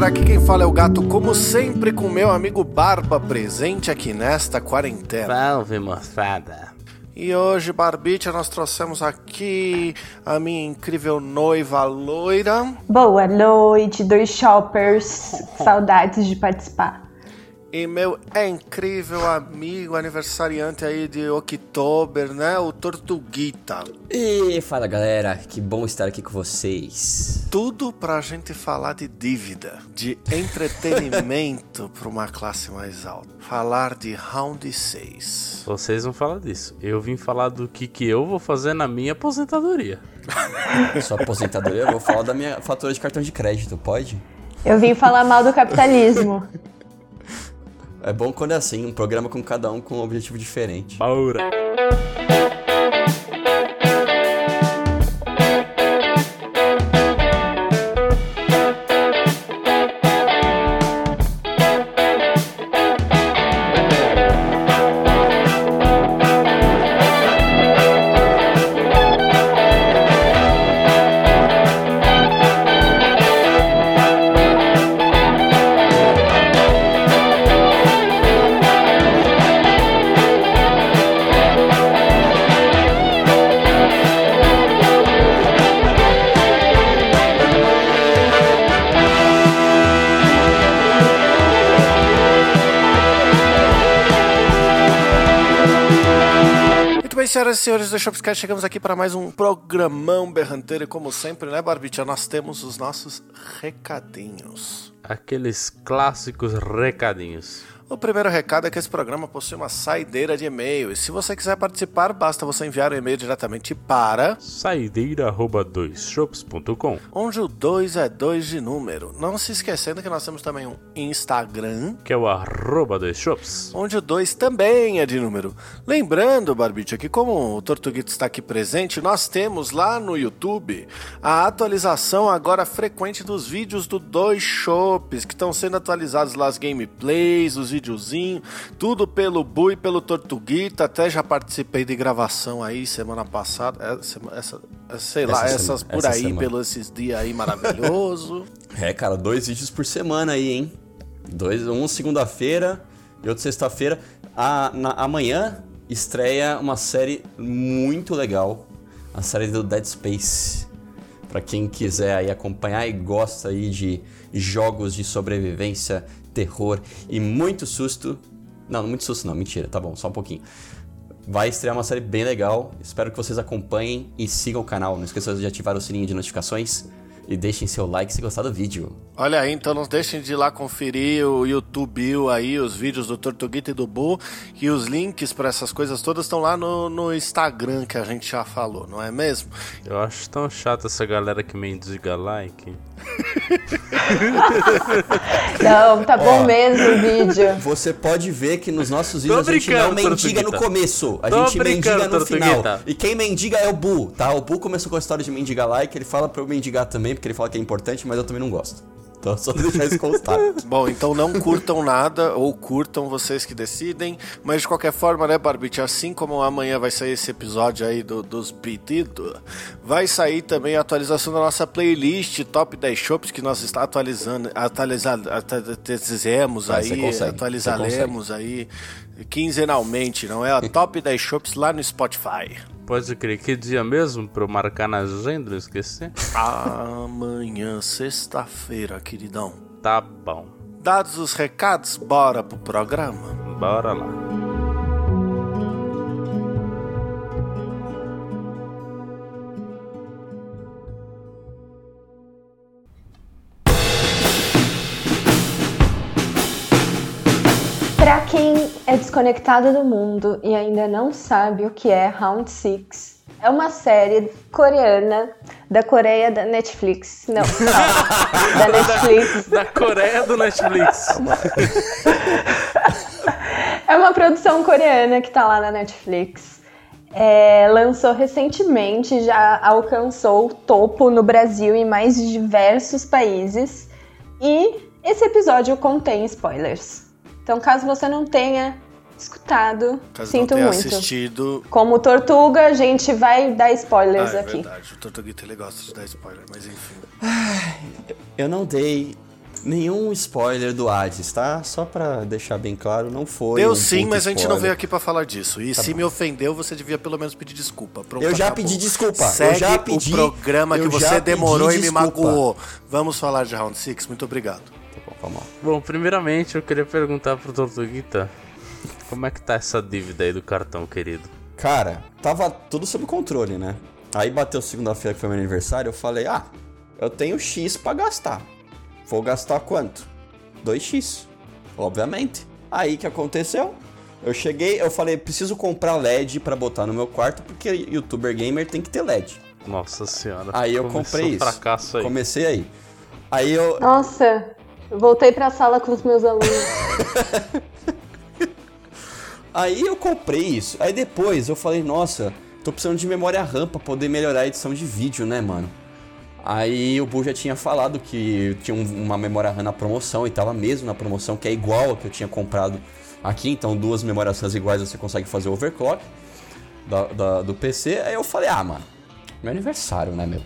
galera, aqui quem fala é o gato, como sempre, com meu amigo Barba presente aqui nesta quarentena. Salve, moçada. E hoje, Barbicha, nós trouxemos aqui a minha incrível noiva loira. Boa noite, dois shoppers. Saudades de participar. E meu é incrível amigo aniversariante aí de Oktober, né? O Tortuguita. E fala galera, que bom estar aqui com vocês. Tudo pra gente falar de dívida, de entretenimento pra uma classe mais alta. Falar de Round 6. Vocês vão falar disso. Eu vim falar do que, que eu vou fazer na minha aposentadoria. Sua aposentadoria, eu vou falar da minha fatura de cartão de crédito, pode? Eu vim falar mal do capitalismo. É bom quando é assim, um programa com cada um com um objetivo diferente. Bora. Senhoras e senhores do Shopscast, chegamos aqui para mais um programão berranteiro. E como sempre, né, Barbicha, nós temos os nossos recadinhos. Aqueles clássicos recadinhos. O primeiro recado é que esse programa possui uma saideira de e-mail. E se você quiser participar, basta você enviar o e-mail diretamente para Saideira.doisshops.com onde o 2 é 2 de número. Não se esquecendo que nós temos também um Instagram, Que é o arroba doisshops. onde o 2 também é de número. Lembrando, Barbicha, que como o Tortuguito está aqui presente, nós temos lá no YouTube a atualização agora frequente dos vídeos do Dois Shops, que estão sendo atualizados lá as gameplays, os videozinhos, tudo pelo Bu e pelo Tortuguita. Até já participei de gravação aí semana passada, é, essa, é, sei lá, Essa essas semana, por essa aí, semana. pelos esses dias aí maravilhoso. É, cara, dois vídeos por semana aí, hein? Dois, um segunda-feira e outro sexta-feira. Amanhã estreia uma série muito legal, a série do Dead Space. Pra quem quiser aí acompanhar e gosta aí de jogos de sobrevivência, terror e muito susto. Não, muito susto não, mentira, tá bom, só um pouquinho. Vai estrear uma série bem legal. Espero que vocês acompanhem e sigam o canal. Não esqueçam de ativar o sininho de notificações e deixem seu like se gostar do vídeo. Olha aí, então não deixem de ir lá conferir o YouTube aí, os vídeos do Tortuguita e do Bu. E os links para essas coisas todas estão lá no, no Instagram que a gente já falou, não é mesmo? Eu acho tão chato essa galera que mendiga like. Não, tá bom mesmo o vídeo. Você pode ver que nos nossos vídeos a gente não mendiga no começo. A Tô gente mendiga no final. Tortuguita. E quem mendiga é o Bu, tá? O Bu começou com a história de mendigar like, ele fala pra eu mendigar também, porque ele fala que é importante, mas eu também não gosto. Então só deixar isso constado. Bom, então não curtam nada, ou curtam vocês que decidem. Mas de qualquer forma, né, Barbite? Assim como amanhã vai sair esse episódio aí do- dos pedidos, vai sair também a atualização da nossa playlist Top 10 Shops que nós está atualizando, atualizando, atualizamos aí, atualizaremos aí quinzenalmente, não é? A Top 10 Shops lá no Spotify. Pode crer, que dia mesmo pra eu marcar na agenda, não esquecer? Amanhã, sexta-feira, queridão. Tá bom. Dados os recados, bora pro programa. Bora lá. Quem desconectado do mundo e ainda não sabe o que é Round Six, é uma série coreana da Coreia da Netflix. Não, não da Netflix. Da Coreia do Netflix. É uma produção coreana que tá lá na Netflix. É, lançou recentemente, já alcançou o topo no Brasil e mais diversos países. E esse episódio contém spoilers. Então, caso você não tenha escutado, Caso sinto não tenha muito. assistido. Como Tortuga, a gente vai dar Ah, spoilers é aqui. verdade, o Tortuguita ele gosta de dar spoiler, mas enfim. Eu não dei Nenhum spoiler do Hades, tá? Só pra deixar bem claro, não foi. Deu um sim, mas a gente não spoiler. veio aqui pra falar disso. E se me ofendeu, você devia pelo menos pedir desculpa. Pronto, Eu já acabou. pedi desculpa, eu Segue já pedi- o programa que eu você demorou e me magoou. Vamos falar de Round 6? Muito obrigado. Tá bom, vamos lá. Bom, primeiramente eu queria perguntar pro Tortuguita como é que tá essa dívida aí do cartão, querido? Cara, tava tudo sob controle, né? Aí bateu segunda-feira que foi meu aniversário, eu falei, ah, eu tenho X pra gastar. Vou gastar quanto? 2X, obviamente. Aí que aconteceu? Eu cheguei, eu falei, preciso comprar LED pra botar no meu quarto, porque youtuber gamer tem que ter LED. Nossa senhora. Aí eu comprei um isso. fracasso aí. Comecei aí. Aí eu, Nossa, eu voltei pra sala com os meus alunos. Aí eu comprei isso. Aí depois eu falei, nossa, tô precisando de memória RAM pra poder melhorar a edição de vídeo, né, mano? Aí o Bu já tinha falado que tinha um- uma memória RAM na promoção e tava mesmo na promoção, que é igual a que eu tinha comprado aqui. Então duas memórias iguais você consegue fazer overclock da- da- do PC. Aí eu falei, ah, mano, meu aniversário, né, meu?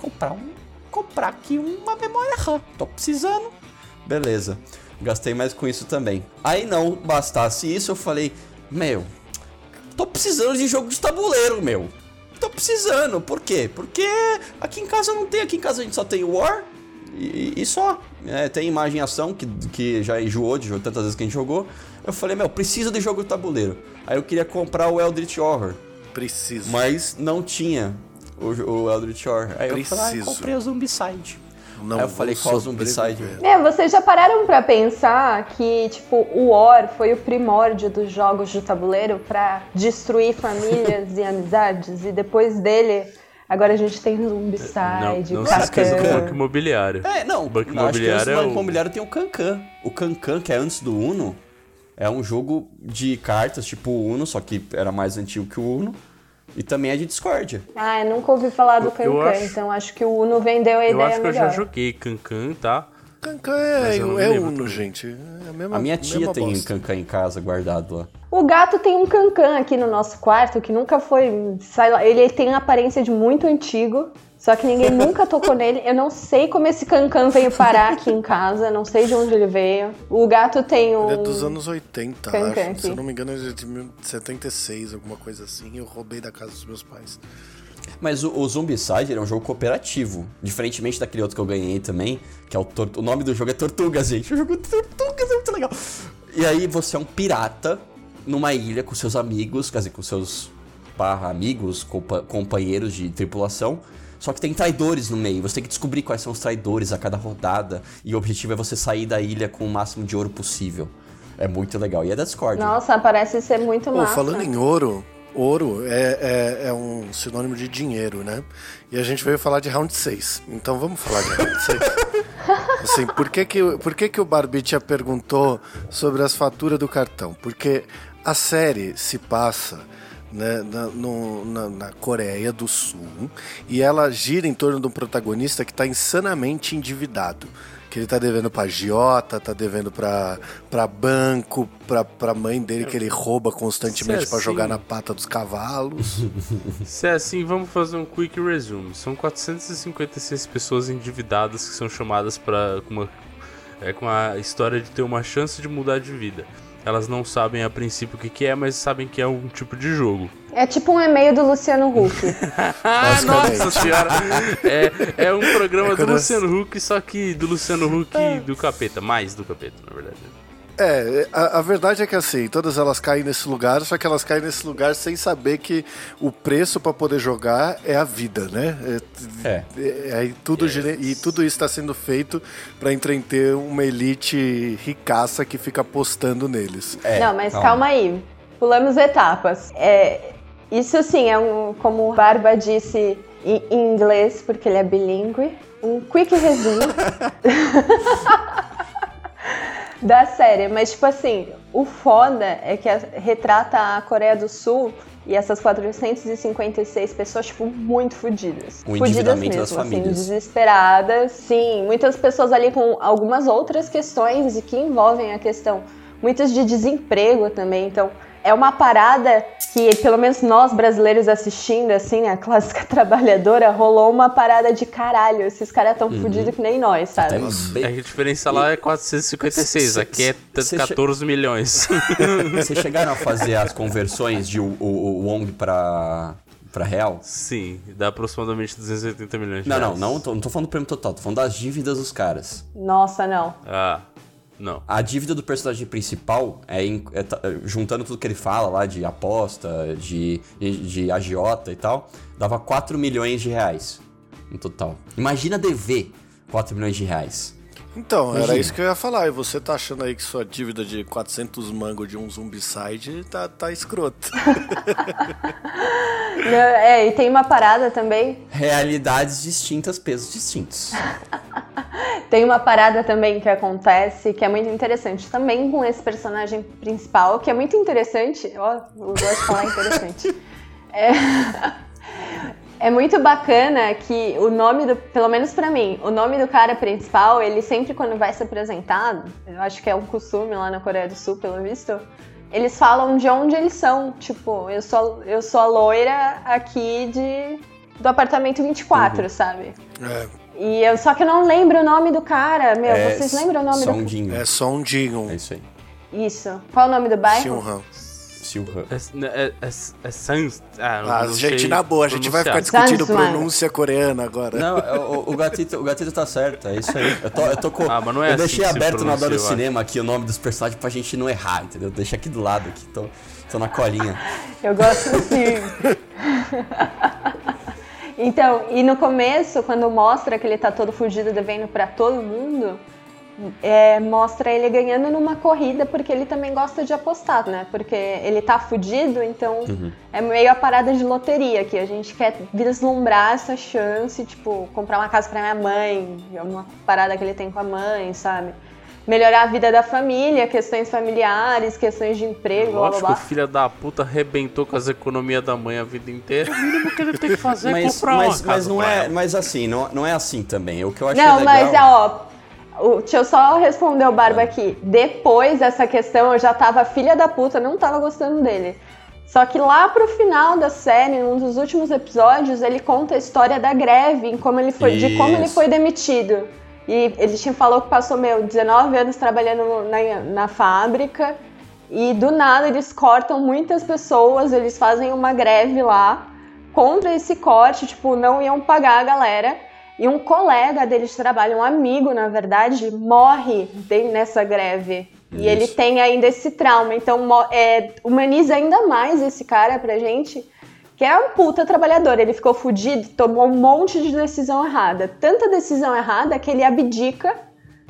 Comprar um. Comprar aqui uma memória RAM. Tô precisando. Beleza. Gastei mais com isso também. Aí não bastasse isso, eu falei, meu, tô precisando de jogo de tabuleiro, meu. Tô precisando. Por quê? Porque aqui em casa não tem. Aqui em casa a gente só tem War e, e só. É, tem imagem ação, que, que já enjoou de jogo tantas vezes que a gente jogou. Eu falei, meu, preciso de jogo de tabuleiro. Aí eu queria comprar o Eldritch Horror. Preciso. Mas não tinha o, o Eldritch Horror. Aí eu falei, ah, Preciso. comprei o Zombicide. Não Aí eu falei, qual Zombicide? É, vocês já pararam pra pensar que, tipo, o War foi o primórdio dos jogos de tabuleiro pra destruir famílias e amizades? E depois dele, agora a gente tem Não, Zombicide, não se esqueça do banco imobiliário. É, não. O Banco acho que antes Imobiliário é Banco o- Imobiliário tem o Cancan. O Cancan, que é antes do Uno, é um jogo de cartas, tipo o Uno, só que era mais antigo que o Uno. E também é de discórdia. Ah, eu nunca ouvi falar do Eu- eu Cancan, acho- então acho que o Uno vendeu a Eu ideia acho que eu já melhor. joguei Cancan, tá? Cancan é, eu é Uno, também. gente. É a, mesma, A minha tia mesma tem bosta. Cancan em casa guardado lá. O gato tem um cancan aqui no nosso quarto que nunca foi. Lá, ele tem a aparência de muito antigo, só que ninguém nunca tocou nele. Eu não sei como esse cancan veio parar aqui em casa, não sei de onde ele veio. O gato tem um. Ele é dos anos 80, Cancan acho. Se eu não me engano, ele é de 76, alguma coisa assim. Eu roubei da casa dos meus pais. Mas o, o Zombicide ele é um jogo cooperativo. Diferentemente daquele outro que eu ganhei também, que é o Tor- O nome do jogo é Tortuga, gente. O jogo de Tortugas é muito legal. E aí você é um pirata numa ilha com seus amigos, quer dizer, com seus barra amigos, compa- companheiros de tripulação. Só que tem traidores no meio. Você tem que descobrir quais são os traidores a cada rodada. E o objetivo é você sair da ilha com o máximo de ouro possível. É muito legal. E é da Discord. Nossa, parece ser muito Pô, massa. falando em ouro, ouro é, é, é um sinônimo de dinheiro, né? E a gente veio falar de round 6. Então vamos falar de round 6. Assim, por que que, por que que o Barbicha perguntou sobre as faturas do cartão? Porque a série se passa né, na, no- na- na Coreia do Sul e ela gira em torno de um protagonista que está insanamente endividado. Que ele tá devendo pra agiota, tá devendo pra, pra banco, pra, pra mãe dele que ele rouba constantemente é pra jogar assim- na pata dos cavalos. Se é assim, vamos fazer um quick resume. São 456 pessoas endividadas que são chamadas para uma, é, com a história de ter uma chance de mudar de vida. Elas não sabem a princípio o que, que é, mas sabem que é um tipo de jogo. É tipo um e-mail do Luciano Huck. Ah, nossa senhora! É, é um programa do quando Luciano Huck, só que do Luciano Huck do capeta. Mais do capeta, na verdade. É, a, a verdade é que assim, todas elas caem nesse lugar, só que elas caem nesse lugar sem saber que o preço pra poder jogar é a vida, né? É. É, aí tudo gira- e tudo isso está sendo feito pra entreter uma elite ricaça que fica apostando neles. É, Não, mas calma. aí. Pulamos etapas. É, isso sim é um, como o Barba disse em em inglês, porque ele é bilíngue, um quick resumo da série. Mas, tipo assim, o foda é que retrata a Coreia do Sul e essas 456 pessoas, tipo, muito fodidas. O Fodidas endividamento das mesmo, assim, famílias. desesperadas. Sim, muitas pessoas ali com algumas outras questões e que envolvem a questão, muitas de desemprego também. Então, é uma parada que, pelo menos nós brasileiros assistindo, assim, a clássica trabalhadora, rolou uma parada de caralho. Esses caras tão uhum. fodidos que nem nós, sabe? É a diferença lá é 456, aqui é 14 milhões. Vocês chegaram a fazer as conversões de o, o, o Wong pra, pra real? Sim, dá aproximadamente 280 milhões de não, reais. Não, não, não tô, não tô falando do prêmio total, tô falando das dívidas dos caras. Nossa, não. Ah. Não. A dívida do personagem principal, é, é, é, juntando tudo que ele fala lá de aposta, de, de, de agiota e tal, dava 4 milhões de reais no total. Imagina dever 4 milhões de reais. Então, Imagina. era isso que eu ia falar. E você tá achando aí que sua dívida de 400 mangos de um Zumbicide tá, tá escroto. é, e tem uma parada também. Realidades distintas, pesos distintos. tem uma parada também que acontece que é muito interessante. Também com esse personagem principal, que é muito interessante. Ó, eu gosto de falar interessante. É... É muito bacana que o nome do, pelo menos para mim, o nome do cara principal, ele sempre quando vai se apresentar, eu acho que é um costume lá na Coreia do Sul, pelo visto, eles falam de onde eles são, tipo, eu sou eu sou a loira aqui de do apartamento 24, uhum. sabe? É. E eu só que eu não lembro o nome do cara, meu, é, vocês lembram o nome Sondinho. do É Sondinho. É isso aí. Isso. Qual é o nome do bairro? Silhan. Silva. É, é, é, é Sans. Ah, ah gente, na boa, a gente vai ficar discutindo pronúncia coreana agora. Não, é, o, o, gatito, o gatito tá certo, é isso aí. Eu tô, eu tô com. Ah, mas não é eu assim deixei aberto no Adoro Cinema aqui o nome dos personagens pra gente não errar, entendeu? Deixa aqui do lado aqui, tô, tô na colinha. Eu gosto assim. então, e no começo, quando mostra que ele tá todo fugido devendo para todo mundo, é, mostra ele ganhando numa corrida porque ele também gosta de apostar, né? Porque ele tá fudido, então uhum. é meio a parada de loteria que a gente quer vislumbrar essa chance, tipo, comprar uma casa para minha mãe, é uma parada que ele tem com a mãe, sabe? Melhorar a vida da família, questões familiares, questões de emprego, Lógico, blá, blá, blá. o filho da puta arrebentou com as economias da mãe a vida inteira. O mínimo que ele tem que fazer é mas, comprar mas, uma mas não é, mas assim, não, não é assim também. O que eu acho não, legal... mas ó, deixa eu só responder o Barba aqui. Depois dessa questão, eu já tava filha da puta, não tava gostando dele. Só que lá pro final da série, num dos últimos episódios, ele conta a história da greve, em como ele foi, de como ele foi demitido. E ele tinha falou que passou, meu, 19 anos trabalhando na, na fábrica. E do nada eles cortam muitas pessoas, eles fazem uma greve lá contra esse corte, tipo, não iam pagar a galera. E um colega dele de trabalho, um amigo, na verdade, morre nessa greve. Isso. E ele tem ainda esse trauma. Então, é, humaniza ainda mais esse cara pra gente, que é um puta trabalhador. Ele ficou fudido, tomou um monte de decisão errada. Tanta decisão errada que ele abdica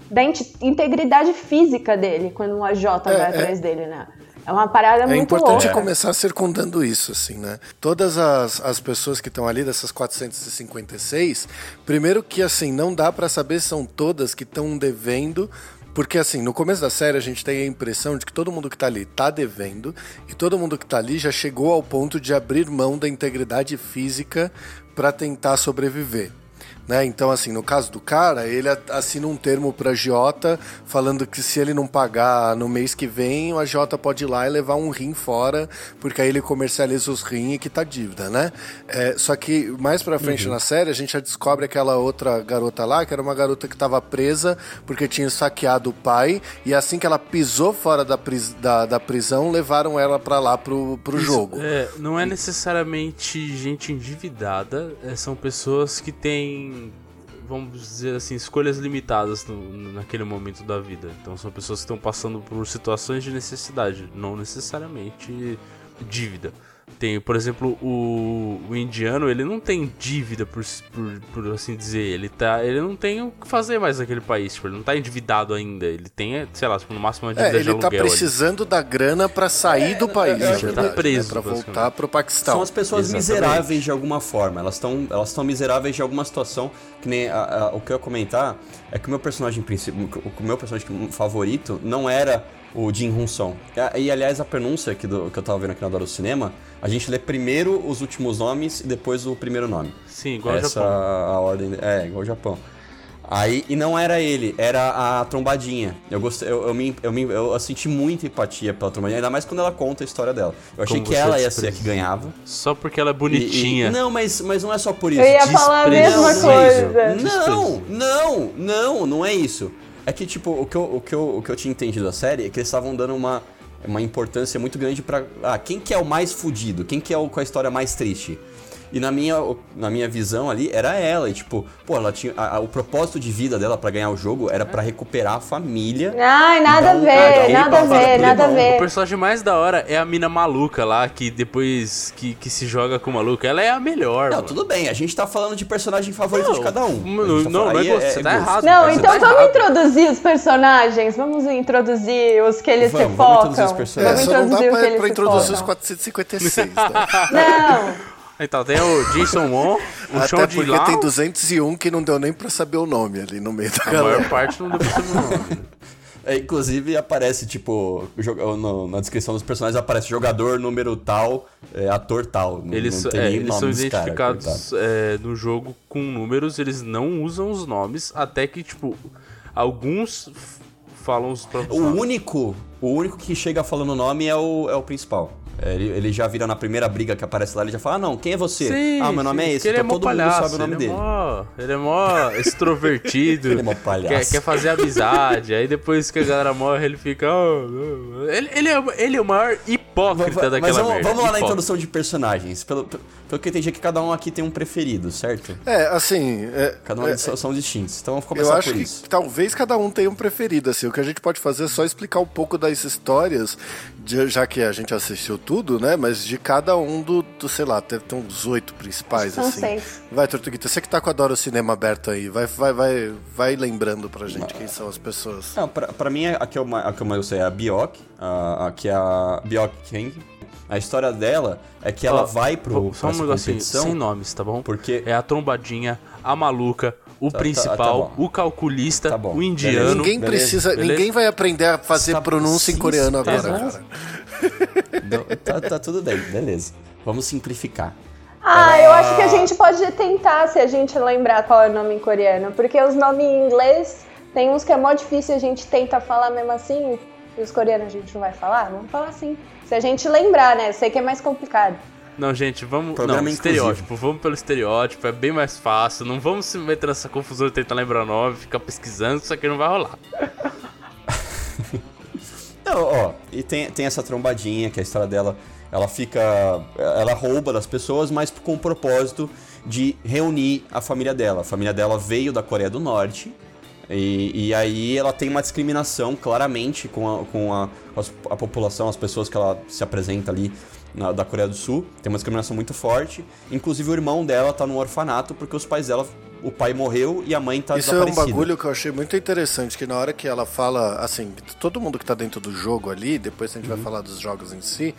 da integridade física dele quando um AJ é, vai é. atrás dele, né? É uma parada é muito louca. É importante começar circundando isso, assim, né? Todas as, as pessoas que estão ali, dessas 456, primeiro que, assim, não dá para saber se são todas que estão devendo porque, assim, no começo da série a gente tem a impressão de que todo mundo que tá ali tá devendo e todo mundo que tá ali já chegou ao ponto de abrir mão da integridade física para tentar sobreviver. Né? Então, assim, no caso do cara, ele assina um termo para a Jota falando que se ele não pagar no mês que vem, a Jota pode ir lá e levar um rim fora, porque aí ele comercializa os rins e que tá dívida, né? É, só que mais pra frente uhum. na série, a gente já descobre aquela outra garota lá, que era uma garota que estava presa porque tinha saqueado o pai, e assim que ela pisou fora da, pris da, da prisão, levaram ela para lá pro, pro Isso, jogo. É, não é necessariamente gente endividada, é, são pessoas que têm vamos dizer assim, escolhas limitadas no, naquele momento da vida. Então são pessoas que estão passando por situações de necessidade, não necessariamente dívida. Tem, por exemplo, o, o indiano, ele não tem dívida, por, por, por, assim dizer. Ele, tá, ele não tem o que fazer mais naquele país. Tipo, ele não tá endividado ainda. Ele tem, sei lá, tipo, no máximo uma dívida é, ele tá precisando ali. da grana para sair é, do país. É, ele tá preso. Né, pra voltar pro Paquistão. São as pessoas Exatamente. miseráveis de alguma forma. Elas estão elas miseráveis de alguma situação. Que nem a, a, o que eu ia comentar é que o meu personagem principal, o meu personagem favorito não era o Jin Hun Song. E, aliás, a pronúncia que, do, que eu tava vendo aqui na Dora do Cinema, a gente lê primeiro os últimos nomes e depois o primeiro nome. Sim, igual Essa ao Japão. a ordem. É, igual ao Japão. Aí, e não era ele, era a trombadinha. Eu gostei, eu, eu, me, eu, me, eu senti muita empatia pela trombadinha, ainda mais quando ela conta a história dela. Eu achei Como que ela ia ser a que ganhava. Só porque ela é E- e- bonitinha. não, mas, mas não é só por isso. Eu ia falar a mesma coisa. Não, não, não, não é isso. É que, tipo, o que eu, o que eu, o que eu tinha entendido da série é que eles estavam dando uma, uma importância muito grande pra. Ah, quem que é o mais fudido? Quem que é o com a história mais triste? E na minha, na minha visão ali, era ela. E, tipo, pô, ela tinha. a- a- o propósito de vida dela pra ganhar o jogo era pra recuperar a família. Ai, nada a ver, nada a ver, nada a ver. O personagem mais da hora é a mina maluca lá, que depois que, que se joga com o maluco. Ela é a melhor. Não, mano. tudo bem, a gente tá falando de personagem favorito de cada um. Não, A gente tá não, falando- não é gosto, você tá gosto. errado. Não, então tá vamos errado. introduzir os personagens, vamos introduzir os que eles Vamos, se vamos focam. introduzir os É, personagens. Vamos só não dá introduzir pra, pra introduzir os focam. 456, tá? Não, Então, tem o Jason Won, o Chão Até de porque Lao. tem 201 que não deu nem pra saber o nome ali no meio da A galera. maior parte não deu pra saber o nome. É, inclusive aparece, tipo, joga- no- na descrição dos personagens aparece jogador número tal, é, ator tal. Não- Eles, não tem é, nem eles nome são cara, identificados é, no jogo com números, eles não usam os nomes, até que, tipo, alguns f- falam os próprios O nomes. único, o único que chega falando o nome é o, é o principal. É, Ele, ele já vira na primeira briga que aparece lá, ele já fala, ah não, quem é você? Sim, ah, meu nome sim, é esse, é então mó todo palhaço, mundo sabe o nome ele dele. É mó, ele é mó extrovertido. Ele é mó palhaço. Quer, quer fazer amizade. Aí depois que a galera morre, ele fica. "Oh, não." ele, ele, é, ele é o maior hipócrita daquela Mas vamos, merda. vamos lá na Hipócrita. introdução de personagens. Pelo, pelo que eu entendi, é que cada um aqui tem um preferido, certo? É, assim. é- Cada um é- são, são distintos. Então vamos Eu começar acho por que isso. talvez cada um tenha um preferido, assim. O que a gente pode fazer é só explicar um pouco das histórias, já que a gente assistiu tudo, né? Mas de cada um do, do sei lá, deve ter uns oito principais, São assim. seis. Vai, Tortuguita, você que tá com a Dora o Cinema aberto aí, vai, vai, vai, vai lembrando pra gente quem são as pessoas. Não, pra, pra mim, a que, eu, a que eu mais gostei é a Biok, a, a que é a Biok Kang. A história dela é que ela Ó, vai pro, Só um negocinho, competição. sem nomes, tá bom? Porque- É a trombadinha, a maluca, o Tá- tá- principal, tá bom. o calculista, Tá bom, o indiano. ninguém beleza, precisa, beleza. ninguém vai aprender a fazer Tá- pronúncia em coreano agora, tá cara. Não, tá, tá tudo bem, beleza. Vamos simplificar. Ah, eu acho que a gente pode tentar se a gente lembrar qual é o nome em coreano. Porque os nomes em inglês tem uns que é mó difícil a gente tenta falar mesmo assim. E os coreanos a gente não vai falar? Vamos falar assim. Se a gente lembrar, né? Eu sei que é mais complicado. Não, gente, vamos. Programa não, estereótipo. Vamos pelo estereótipo, é bem mais fácil. Não vamos se meter nessa confusão de tentar lembrar o nome, ficar pesquisando, isso aqui não vai rolar. Não, ó, e tem, tem essa trombadinha, que a história dela, ela fica. Ela rouba das pessoas, mas com o propósito de reunir a família dela. A família dela veio da Coreia do Norte. E, e aí ela tem uma discriminação claramente com, a, com a, a população, as pessoas que ela se apresenta ali na- da Coreia do Sul. Tem uma discriminação muito forte. Inclusive o irmão dela tá num orfanato porque os pais dela. O pai morreu e a mãe tá Isso é um desaparecida. bagulho que eu achei muito interessante, que na hora que ela fala, assim, todo mundo que tá dentro do jogo ali, depois a gente Uhum. vai falar dos jogos em si,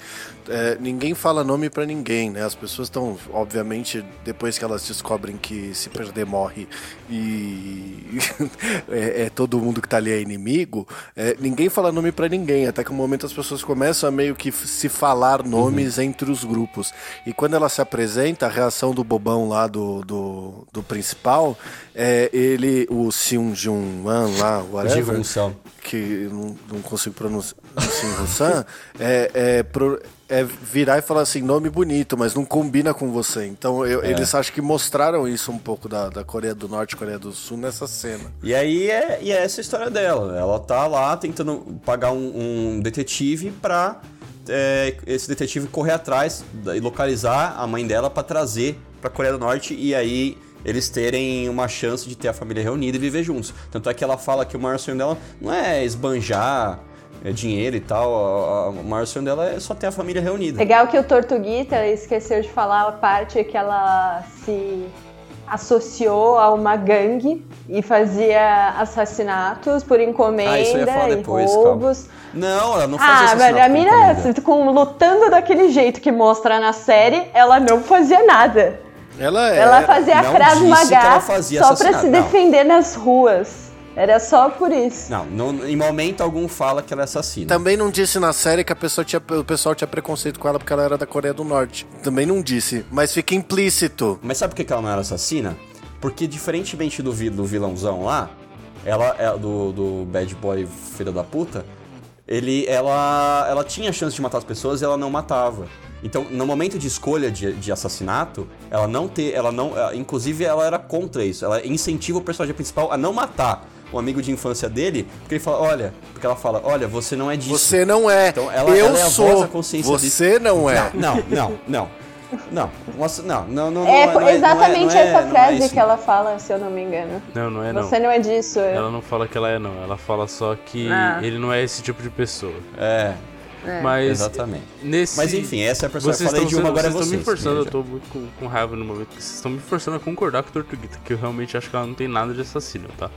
é, ninguém fala nome pra ninguém, né? As pessoas estão, obviamente, depois que elas descobrem que se perder morre e é, é todo mundo que tá ali é inimigo, é, ninguém fala nome pra ninguém, até que no momento as pessoas começam a meio que se falar nomes entre os grupos. E quando ela se apresenta, a reação do bobão lá do, do, do principal é ele, o Seung Jun Wan lá, whatever, Jivunção. que não, não consigo pronunciar, Seung San, é, é, pro- é virar e falar assim, nome bonito, mas não combina com você. Então eu- eles acho que mostraram isso um pouco da, da Coreia do Norte e Coreia do Sul nessa cena. E aí é, e é essa a história dela. Ela tá lá tentando pagar um, um detetive pra é, esse detetive correr atrás e localizar a mãe dela pra trazer pra Coreia do Norte e aí eles terem uma chance de ter a família reunida e viver juntos. Tanto é que ela fala que o maior sonho dela não é esbanjar é, dinheiro e tal, a- a- o maior sonho dela é só ter a família reunida. Legal que o Tortuguita esqueceu de falar a parte que ela se associou a uma gangue e fazia assassinatos por encomenda Ah, isso eu ia falar e depois, roubos. Não, ela não fazia Ah, velho, a mina com, lutando daquele jeito que mostra na série, ela não fazia nada. Ela é. ela fazia não Krav disse que Maga ela fazia só pra assassinato, se não. defender nas ruas. Era só por isso. Não, não, em momento algum fala que ela é assassina. Também não disse na série que a pessoa tinha, o pessoal tinha preconceito com ela porque ela era da Coreia do Norte. Também não disse, mas fica implícito. Mas sabe por que ela não era assassina? Porque diferentemente do, do vilãozão lá, ela é do, do bad boy filho da puta, ele, ela, ela tinha chance de matar as pessoas e ela não matava. Então, no momento de escolha de, de assassinato, ela não ter, ela não, ela- inclusive ela era contra isso. Ela incentiva o personagem principal a não matar o amigo de infância dele, porque ele fala, olha, porque ela fala, olha, você não é disso. Você não é. Então, ela- eu ela é a voz sou. da consciência Você não é. Não, não, não. Não, não, não, não. É, não não exatamente não é- essa não é frase isso. que ela fala, se eu não me engano. Não, não é não. Você não é disso. é. Ela não fala que ela é não, ela fala só que Ah. ele não é esse tipo de pessoa. É, Mas exatamente. nesse Mas enfim, essa é a personagem. vocês Falei estão, de uma, agora é vocês estão vocês. me forçando, eu já. tô muito com, com raiva no momento, que vocês estão me forçando a concordar com a Tortuguita, que eu realmente acho que ela não tem nada de assassino, tá?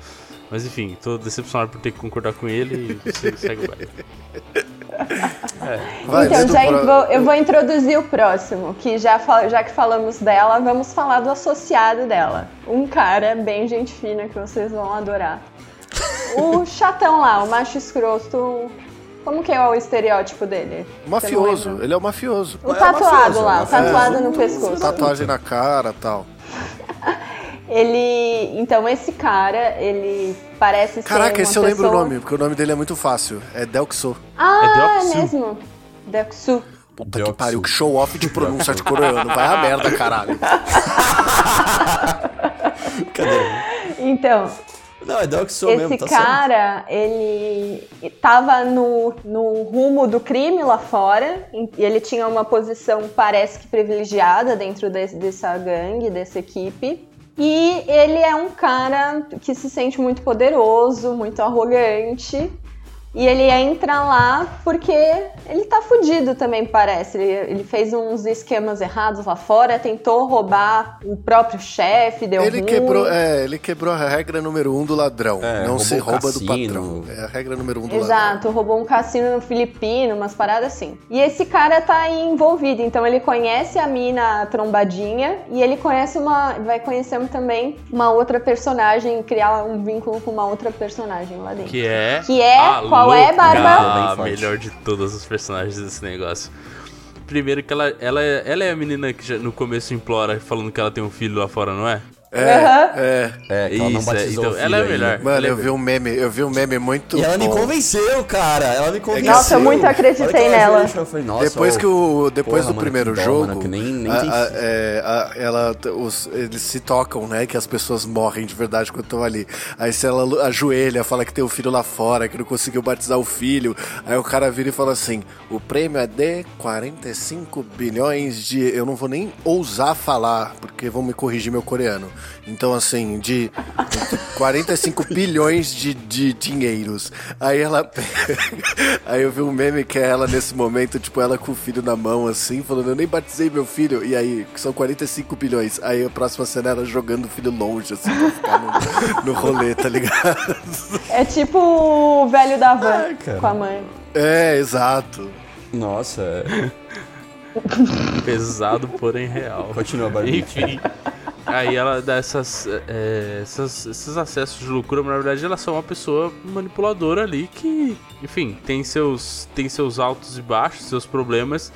Mas enfim, tô decepcionado por ter que concordar com ele e se- segue o baile. Vai, então, lê do já pro- vou- eu vou introduzir o próximo, que já, fa- já que falamos dela, vamos falar do associado dela. Um cara bem gente fina que vocês vão adorar. O chatão lá, o macho escroto. Como que é o estereótipo dele? Mafioso, ele é o mafioso. O É, tatuado mafioso, lá, o mafioso. tatuado no pescoço. Tatuagem na cara tal. Ele. Então, esse cara, ele parece ser. Caraca, esse eu lembro o nome, porque o nome dele é muito fácil. É Delxo. Ah, É é, Deoxu. mesmo. Deoxu. Puta que Delxo. pariu, que show off de pronúncia de coreano. Vai a merda, caralho. Cadê? Então, Não, é Dark Soul esse mesmo, tá cara, ele tava no, no rumo do crime lá fora, e ele tinha uma posição, parece que privilegiada dentro desse- dessa gangue, dessa equipe. E ele é um cara que se sente muito poderoso, muito arrogante. E ele entra lá porque ele tá fudido também, parece. Ele, ele fez uns esquemas errados lá fora, tentou roubar o próprio chefe, deu Ele ruim. quebrou, é, ele quebrou a regra número um do ladrão. É, não se rouba do patrão. É a regra número um do ladrão. Exato, roubou um cassino no Filipino, umas paradas assim. E esse cara tá aí envolvido, então ele conhece a mina trombadinha e ele conhece uma. Vai conhecer também uma outra personagem, criar um vínculo com uma outra personagem lá dentro. Que é. Que é- a qual é, louca, Barba? Bem A melhor de todas os personagens desse negócio. Primeiro que ela, ela, é, ela é a menina que já no começo implora falando que ela tem um filho lá fora, não é? É, Aham. é. É, que ela não Isso, é, batizou então, ela é melhor. Mano, Ela é eu vi um meme, eu vi um meme muito E ela me bom. convenceu, cara. Ela me convenceu. Nossa, eu muito acreditei ela nela. veio, Eu falei, nossa, Depois que o depois porra, do mano, primeiro jogo, mano, que nem- nem a- tem a- é, a- ela, os, eles se tocam, né? Que as pessoas morrem de verdade quando estão ali. Aí se ela ajoelha, fala que tem o filho lá fora, que não conseguiu batizar o filho. Aí o cara vira e fala assim: o prêmio é de 45 bilhões de. Eu não vou nem ousar falar, porque vão me corrigir meu coreano. Então, assim, de 45 bilhões de, de dinheiros. Aí ela. Aí eu vi um meme que é ela nesse momento, tipo, ela com o filho na mão, assim, falando, eu nem batizei meu filho. E aí, são 45 bilhões. Aí a próxima cena é ela jogando o filho longe, assim, pra ficar no, no rolê, tá ligado? É tipo o velho da van É, com a mãe. É, exato. Nossa, é. Pesado, porém real. Continua, Barbie. Enfim. Aí ela dá essas, é, essas- esses acessos de loucura, mas na verdade ela é só uma pessoa manipuladora ali que, enfim, tem seus, tem seus altos e baixos, seus problemas,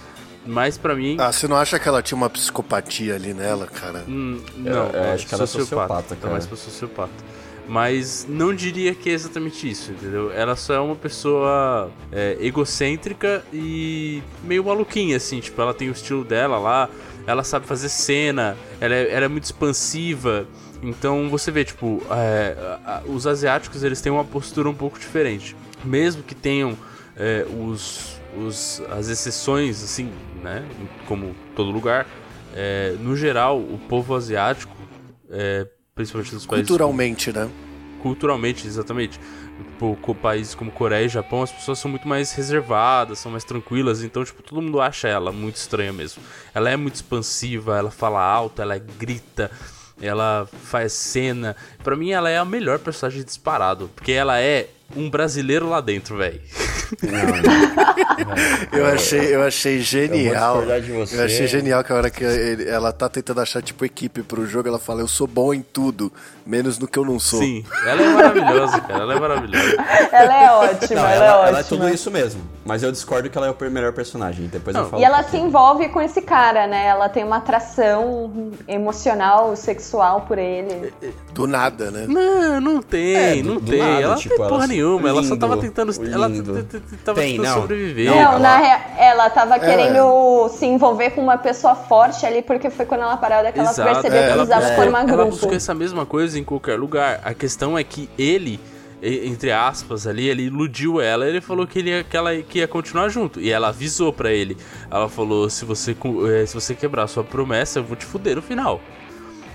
mas pra mim. Ah, você não acha que ela tinha uma psicopatia ali nela, cara? hum, Eu- não, eu é acho que ela é sociopata, É cara. mais pra sociopata. Mas não diria que é exatamente isso, entendeu? Ela só é uma pessoa é, egocêntrica e meio maluquinha, assim. Tipo, ela tem o estilo dela lá, ela sabe fazer cena, ela é, ela é muito expansiva. Então você vê, tipo, é, os asiáticos eles têm uma postura um pouco diferente. Mesmo que tenham é, os, os, as exceções, assim, né? Como todo lugar. é, no geral, o povo asiático, é, principalmente nos países Culturalmente, né? culturalmente, exatamente. Tipo, com países como Coreia e Japão, as pessoas são muito mais reservadas, são mais tranquilas, então, tipo, todo mundo acha ela muito estranha mesmo. Ela é muito expansiva, ela fala alto, ela grita, ela faz cena. Pra mim, ela é a melhor personagem disparado, porque ela é um brasileiro lá dentro, velho. Eu achei, eu achei genial. de você. Eu achei genial que a hora que ele- ela tá tentando achar, tipo, equipe pro jogo, ela fala, eu sou bom em tudo, menos no que eu não sou. Sim, ela é maravilhosa, cara. Ela é maravilhosa. Ela é ótima, Não, ela, ela, é ela ótima. é tudo isso mesmo. Mas eu discordo que ela é o melhor personagem. Depois eu Não, falo. E ela se envolve com esse cara, né? Ela tem uma atração emocional, sexual por ele. Do nada, né? Não, não tem, É, do- não do tem. nada, ela tipo, tem ela porra só- nenhuma. ela só tava tentando. Ela tava Tem, tentando não. sobreviver. Não, ela- na rea... ela tava querendo se envolver com uma pessoa forte ali, porque foi quando ela parou que ela Exato. percebeu É, que ela precisava buscou- formar ela grupo. buscou essa mesma coisa em qualquer lugar. A questão é que ele, entre aspas, ali, ele iludiu ela. Ele falou que, ele ia, que ela que ia continuar junto. E ela avisou pra ele. Ela falou: se você, eh, se você quebrar sua promessa, eu vou te fuder no final.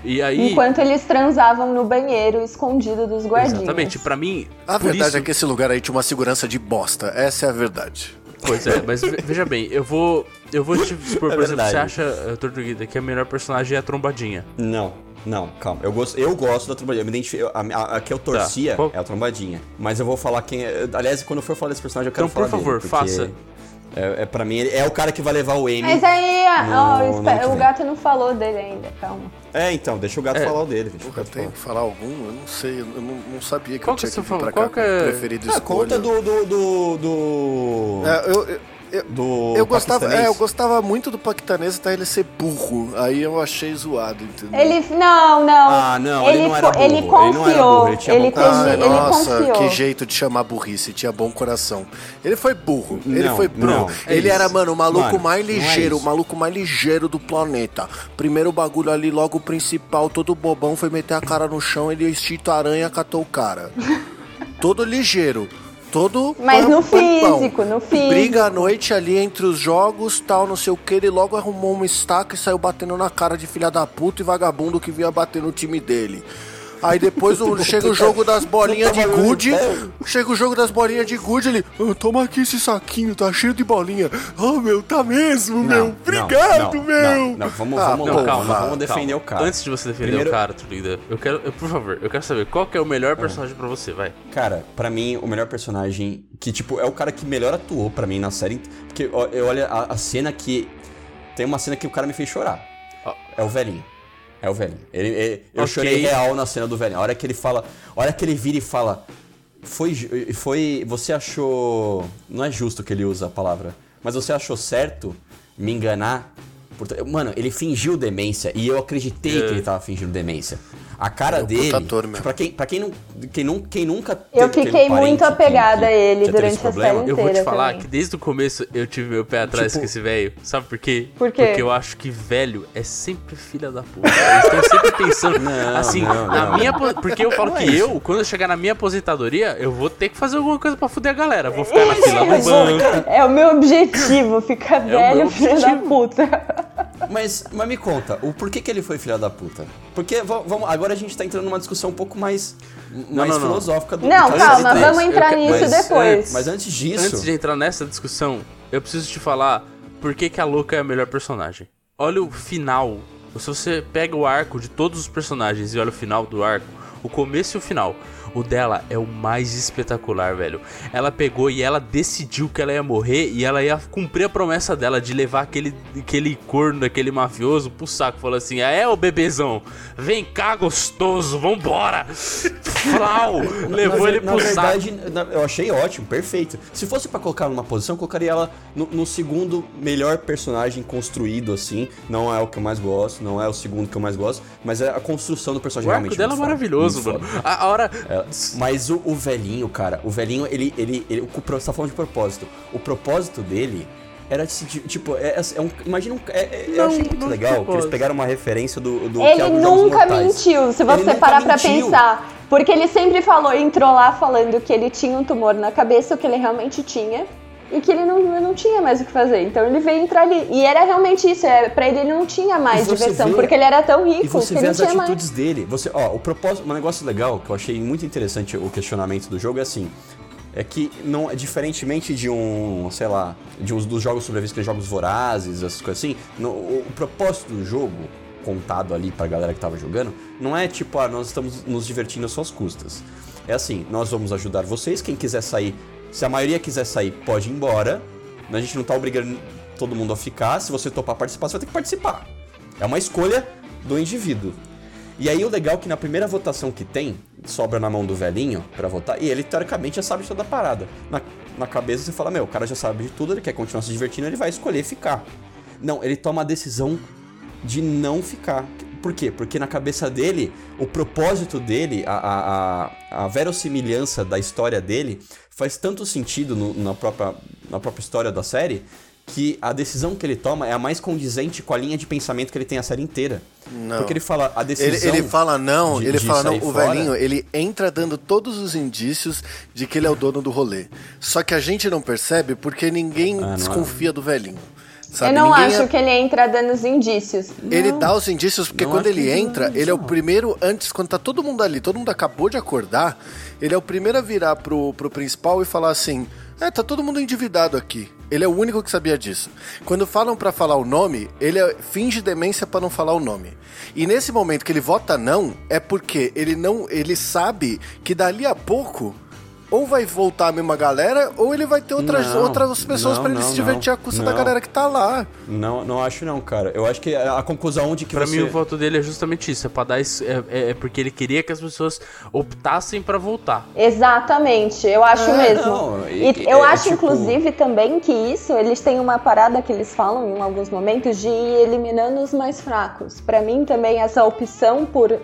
E aí. Enquanto eles transavam no banheiro, escondido dos guardinhas. Exatamente, pra mim. A por verdade isso- é que esse lugar aí tinha uma segurança de bosta. Essa é a verdade. Pois é, mas ve- veja bem, eu vou. Eu vou te expor, É por exemplo, você acha, eh, Tortuguita, que a melhor personagem é a trombadinha. Não, não, calma. Eu gosto, eu gosto da trombadinha. Eu me identifico, a, a, a que eu torcia Tá, é a trombadinha. Mas eu vou falar quem é. Aliás, quando eu for falar desse personagem, eu quero Então, por falar favor, dele, porque faça. É, é pra mim, ele é o cara que vai levar o Amy. Mas aí, No- no espera, que o gato não falou dele ainda, calma. É, então, deixa o gato É. falar o dele. Deixa o gato tem falar. que falar algum? Eu não sei, eu não, não sabia que Qual eu que tinha você que vir pra Qual cá que é- preferido Ah, escolha. conta do. do. do. do, É, eu, eu, eu, do eu gostava, é, eu gostava muito do paquistanês até ele ser burro. Aí eu achei zoado, entendeu? Ele. Não, não. Ah, não, ele não era Ele burro, ele não era confiou. burro, ele tinha Ele, bom teve, Ah, ele nossa, confiou. que jeito de chamar burrice, tinha bom coração. Ele foi burro, ele Não, foi burro. não, é ele isso. era, mano, o maluco Mano, mais é ligeiro, o isso. maluco mais ligeiro do planeta. Primeiro bagulho ali, logo o principal, todo bobão, foi meter a cara no chão, ele instinto aranha, catou o cara. todo ligeiro. Todo Mas no físico, no físico. Briga à noite ali entre os jogos, tal, não sei o que. Ele logo arrumou uma estaca e saiu batendo na cara de filha da puta e vagabundo que vinha bater no time dele. Aí depois o- chega o jogo das bolinhas de gude. Chega o jogo das bolinhas de gude, ele. "Ah, toma aqui esse saquinho, tá cheio de bolinha. Oh, meu, tá mesmo, meu. Obrigado, não, meu. Não, não, vamos, Ah, vamos, não, vamos, calma, vamos defender calma. o cara. Antes de você defender Primeiro- o cara, Tortuguita, eu quero, eu, por favor, eu quero saber qual que é o melhor personagem pra você, vai. Cara, pra mim, o melhor personagem, que, tipo, é o cara que melhor atuou pra mim na série. Porque olho a, a cena que. Tem uma cena que o cara me fez chorar. Ó. É o velhinho. É o velhinho. Ele, ele- eu Ok. chorei real na cena do velhinho. A hora que ele fala. A hora que ele vira e fala. Foi. Foi. Você achou. Não é justo que ele usa a palavra. Mas você achou certo me enganar? Por- Mano, ele fingiu demência e eu acreditei É. que ele tava fingindo demência. A cara É um dele. ator mesmo. Pra quem, pra quem, não, quem, não, quem nunca Eu teve- fiquei muito apegada que- a ele durante esse a problema. série. Eu vou te falar também. que desde o começo eu tive meu pé atrás Tipo- com esse velho. Sabe por quê? Por quê? Porque eu acho que velho é sempre filha da puta. Eles estão sempre pensando. Não, assim, não, na não. minha. Porque eu falo Não é que isso. eu, quando eu chegar na minha aposentadoria, eu vou ter que fazer alguma coisa pra fuder a galera. Vou ficar na fila do banco. É o meu objetivo, ficar meu velho, filho da puta. Mas, mas me conta, o porquê que ele foi filha da puta? Porque va- vamos, agora a gente tá entrando numa discussão um pouco mais, mais não, não. filosófica do Não, do calma, vamos entrar Eu que- nisso mas, depois. Mas antes disso. Antes de entrar nessa discussão, eu preciso te falar por que, que a Louca é a melhor personagem. Olha o final. Se você pega o arco de todos os personagens e olha o final do arco, o começo e o final, o dela é o mais espetacular, velho. Ela pegou e ela decidiu que ela ia morrer e ela ia cumprir a promessa dela de levar aquele, aquele corno, aquele mafioso pro saco. Falou assim: ah, é, ô bebezão, vem cá, gostoso, vambora. Flau! Levou na, ele na pro saco. verdade, na- eu achei ótimo, perfeito. Se fosse pra colocar numa posição, eu colocaria ela no, no segundo melhor personagem construído, assim. Não é o que eu mais gosto, não é o segundo que eu mais gosto, mas é a construção do personagem O arco realmente. dela é maravilhoso, mano. A, a hora. É, mas o, o velhinho, cara, o velhinho, ele. ele, ele você tá falando de propósito. O propósito dele era tipo, é, é um. Imagina um. é- é- eu Não, achei muito não legal que eles pegaram uma referência do. do que Ele é nunca mentiu, se Ele você parar pra mentiu. pensar. Porque ele sempre falou, entrou lá falando que ele tinha um tumor na cabeça, o que ele realmente tinha. E que ele não, não tinha mais o que fazer. Então ele veio entrar ali. E era realmente isso. É, pra ele ele não tinha mais diversão. vê- porque ele era tão rico E você que vê as tinha mais. atitudes dele. Você, ó, o propósito, um negócio legal que eu achei muito interessante o questionamento do jogo é assim. É que não é diferentemente de um, sei lá, de uns dos jogos sobreviventes, aqueles jogos vorazes, essas coisas assim, no- o, o propósito do jogo, contado ali pra galera que tava jogando, não é tipo, ah, nós estamos nos divertindo às suas custas. É assim, nós vamos ajudar vocês, quem quiser sair Se a maioria quiser sair, pode ir embora. A gente não tá obrigando todo mundo a ficar. Se você topar participar, você vai ter que participar. É uma escolha do indivíduo. E aí o legal é que na primeira votação que tem, sobra na mão do velhinho para votar, e ele teoricamente já sabe toda a parada. Na, na cabeça você fala, meu, o cara já sabe de tudo, ele quer continuar se divertindo, ele vai escolher ficar. Não, ele toma a decisão de não ficar. Por quê? Porque na cabeça dele, o propósito dele, a, a, a, verossimilhança da história dele, faz tanto sentido no, na, própria, na própria história da série, que a decisão que ele toma é a mais condizente com a linha de pensamento que ele tem a série inteira. Não. Porque ele fala a decisão. Ele, ele fala não, de- ele de fala não. O fora- velhinho, ele entra dando todos os indícios de que ele é o dono do rolê. Só que a gente não percebe porque ninguém Ah, é. desconfia do velhinho. Sabe? Eu não Ninguém acho é- que ele entra dando os indícios. Ele dá os indícios porque Não quando ele não, entra, ele é o não. primeiro, antes, quando tá todo mundo ali, todo mundo acabou de acordar, ele é o primeiro a virar pro, pro principal e falar assim: É, tá todo mundo endividado aqui. Ele é o único que sabia disso. Quando falam pra falar o nome, ele é- finge demência pra não falar o nome. E nesse momento que ele vota não, é porque ele não, ele sabe que dali a pouco ou vai voltar a mesma galera, ou ele vai ter outras, Não, outras pessoas pra ele não, se divertir não. à custa da Não. galera que tá lá. Não, não acho não, cara. Eu acho que a conclusão de que Pra você... mim, o voto dele é justamente isso. É pra dar isso. É, é- é porque ele queria que as pessoas optassem pra voltar. Exatamente, eu acho É, mesmo. não, e e- eu é, acho, tipo- inclusive, também que isso, eles têm uma parada que eles falam em alguns momentos de ir eliminando os mais fracos. Pra mim, também, essa opção por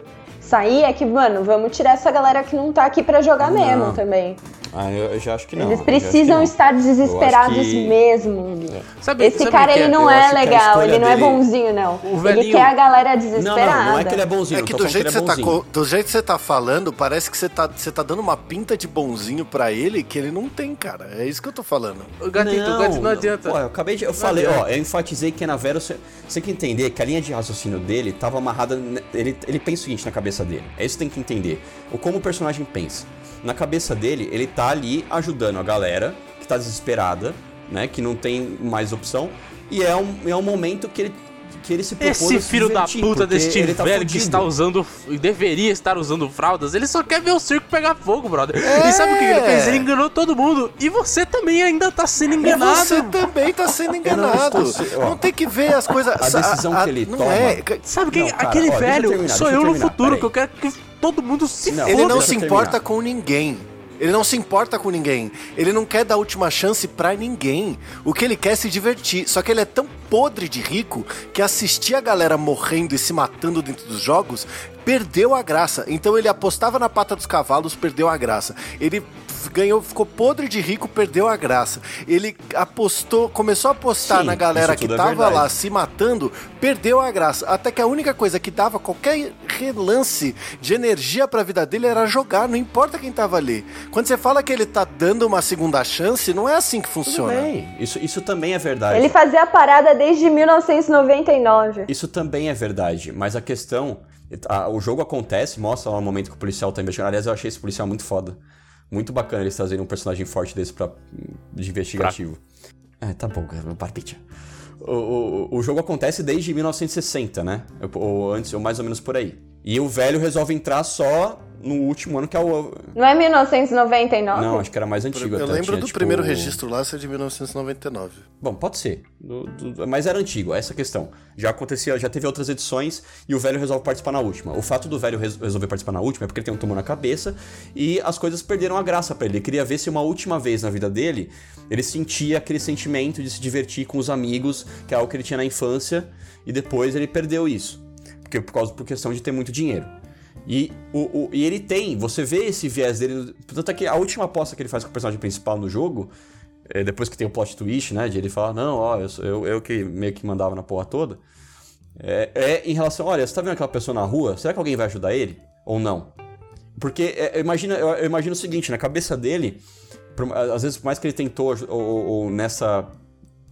sair é que, mano, vamos tirar essa galera que não tá aqui pra jogar Não. mesmo também. Ah, eu, eu já acho que não. Eles que precisam não. estar desesperados que- mesmo. Sabe, Esse sabe cara, que ele é? não Eu é que legal, ele não é dele- bonzinho, não. O Ele velhinho- quer a galera Não, desesperada. não, não é que ele é bonzinho. É não que do jeito, que é tá, bonzinho. co- do jeito que você tá falando, parece que você tá, você tá dando uma pinta de bonzinho pra ele que ele não tem, cara. É isso que eu tô falando. O gatito, o gatito não adianta. Pô, eu acabei de. Eu falei, ó, eu enfatizei que na Vera você, você tem que entender que a linha de raciocínio dele tava amarrada. Ele, ele pensa o seguinte na cabeça dele. É isso que tem que entender. O como o personagem pensa. Na cabeça dele, ele tá ali ajudando a galera que tá desesperada, né? Que não tem mais opção. E é um, é um momento que ele, que ele se propôs Esse a se filho da puta ele tá velho que fudido. está usando e deveria estar usando fraldas, ele só quer ver o circo pegar fogo, brother. E sabe o que ele fez? Ele enganou todo mundo. E você também ainda tá sendo E enganado. você também tá sendo enganado. estou se- ó, não tem que ver as coisas. a decisão que ele não toma- É, Sabe quem? Não, cara, Aquele ó, eu velho terminar, sou eu eu no terminar, futuro, que eu quero que todo mundo se Não, foda. ele não se importa terminar. com ninguém. Ele não se importa com ninguém. Ele não quer dar última chance pra ninguém. O que ele quer é se divertir. Só que ele é tão podre de rico que assistir a galera morrendo e se matando dentro dos jogos perdeu a graça. Então ele apostava na pata dos cavalos, perdeu a graça. Ele ganhou, ficou podre de rico, perdeu a graça. Ele apostou, começou a apostar Sim, na galera que é tava verdade. lá se matando, perdeu a graça. Até que a única coisa que dava qualquer relance de energia pra vida dele era jogar, não importa quem tava ali. Quando você fala que ele tá dando uma segunda chance, não é assim que Tudo funciona. bem. Isso, isso também é verdade. Ele fazia a parada desde 1999. Isso também é verdade, mas a questão. A- o jogo acontece, mostra lá o momento que o policial tá investigando. Aliás, eu achei esse policial muito foda. Muito bacana eles trazerem um personagem forte desse pra, de investigativo. É, tá bom, cara, barbicha. O, o, o jogo acontece desde 1960, né? Ou antes, ou mais ou menos por aí. E o velho resolve entrar só no último ano, que é o. Não é 1999? Não, acho que era mais antigo. Eu até, lembro tinha, do tipo, primeiro registro lá ser de 1999. Bom, pode ser. Do- do- mas era antigo, essa questão. Já acontecia, já teve outras edições e o velho resolve participar na última. O fato do velho res- resolver participar na última é porque ele tem um tumor na cabeça e as coisas perderam a graça pra ele. Ele queria ver se uma última vez na vida dele ele sentia aquele sentimento de se divertir com os amigos, que é algo que ele tinha na infância, e depois ele perdeu isso. Porque, por causa por questão de ter muito dinheiro. E, o, o- e ele tem, você vê esse viés dele. Tanto é que a última aposta que ele faz com o personagem principal no jogo, é, depois que tem o plot twist, né? De ele falar, não, ó, eu, eu, eu que meio que mandava na porra toda. É, é em relação, olha, você tá vendo aquela pessoa na rua? Será que alguém vai ajudar ele? Ou não? Porque é, imagina, eu, eu imagino o seguinte, na cabeça dele, por- às vezes, por mais que ele tentou, ou, ou- ou nessa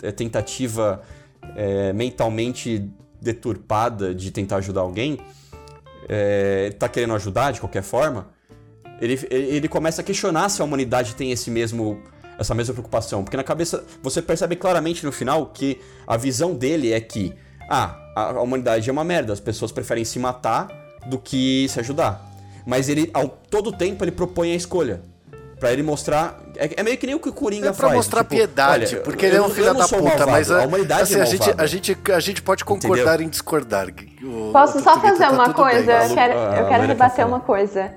é, tentativa é, mentalmente deturpada de tentar ajudar alguém, é, tá querendo ajudar de qualquer forma, ele, ele começa a questionar se a humanidade tem esse mesmo essa mesma preocupação, porque na cabeça você percebe claramente no final que a visão dele é que ah, a, a humanidade é uma merda, as pessoas preferem se matar do que se ajudar. Mas ele ao todo tempo ele propõe a escolha. Pra ele mostrar. É, é meio que nem o que o Coringa É pra faz. mostrar tipo, piedade, olha, porque eu- ele é um filho da puta, malvado, mas a humanidade assim, é a, gente, a, gente, a gente pode concordar Entendeu? em discordar. O- Posso o só fazer tá uma tudo coisa? bem. Eu quero, A eu quero a rebater uma coisa.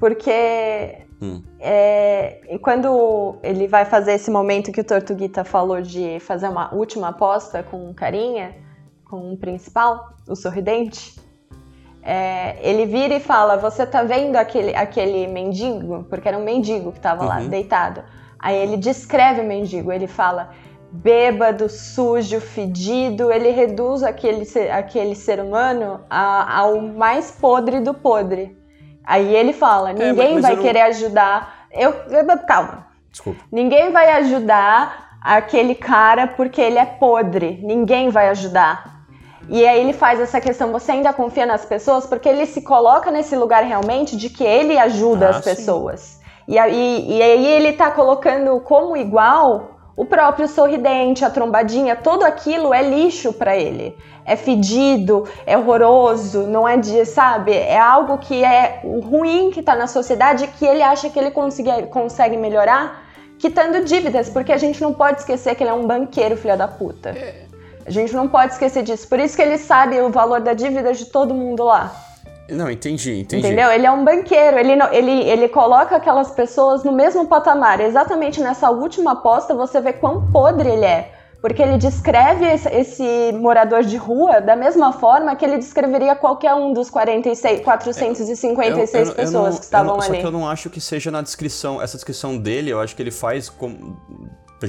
Porque Hum. é, quando ele vai fazer esse momento que o Tortuguita falou de fazer uma última aposta com o carinha, com o principal, o sorridente, é, ele vira e fala: Você tá vendo aquele, aquele mendigo? Porque era um mendigo que tava lá, Uhum. deitado. Aí ele descreve o mendigo, ele fala. Bêbado, sujo, fedido, ele reduz aquele ser, aquele ser humano a- ao mais podre do podre. Aí ele fala: mas- ninguém mas vai eu não- querer ajudar. Eu, eu- calma. Desculpa. Ninguém vai ajudar aquele cara porque ele é podre. Ninguém vai ajudar. E aí ele faz essa questão, você ainda confia nas pessoas? Porque ele se coloca nesse lugar realmente de que ele ajuda Ah, as sim. pessoas. E aí, e aí ele tá colocando como igual o próprio sorridente, a trombadinha, tudo aquilo é lixo pra ele. É fedido, é horroroso, não é de, sabe? É algo que é ruim que tá na sociedade que ele acha que ele consegue, consegue melhorar quitando dívidas, porque a gente não pode esquecer que ele é um banqueiro, filho da puta. A gente não pode esquecer disso. Por isso que ele sabe o valor da dívida de todo mundo lá. Não, entendi, entendi. Entendeu? Ele é um banqueiro, ele, não- ele, ele coloca aquelas pessoas no mesmo patamar. Exatamente nessa última aposta você vê quão podre ele é. Porque ele descreve esse, esse morador de rua da mesma forma que ele descreveria qualquer um dos 46, 456 Eu- eu- eu pessoas não- que estavam não- Só ali. que eu não acho que seja na descrição. Essa descrição dele, eu acho que ele faz com,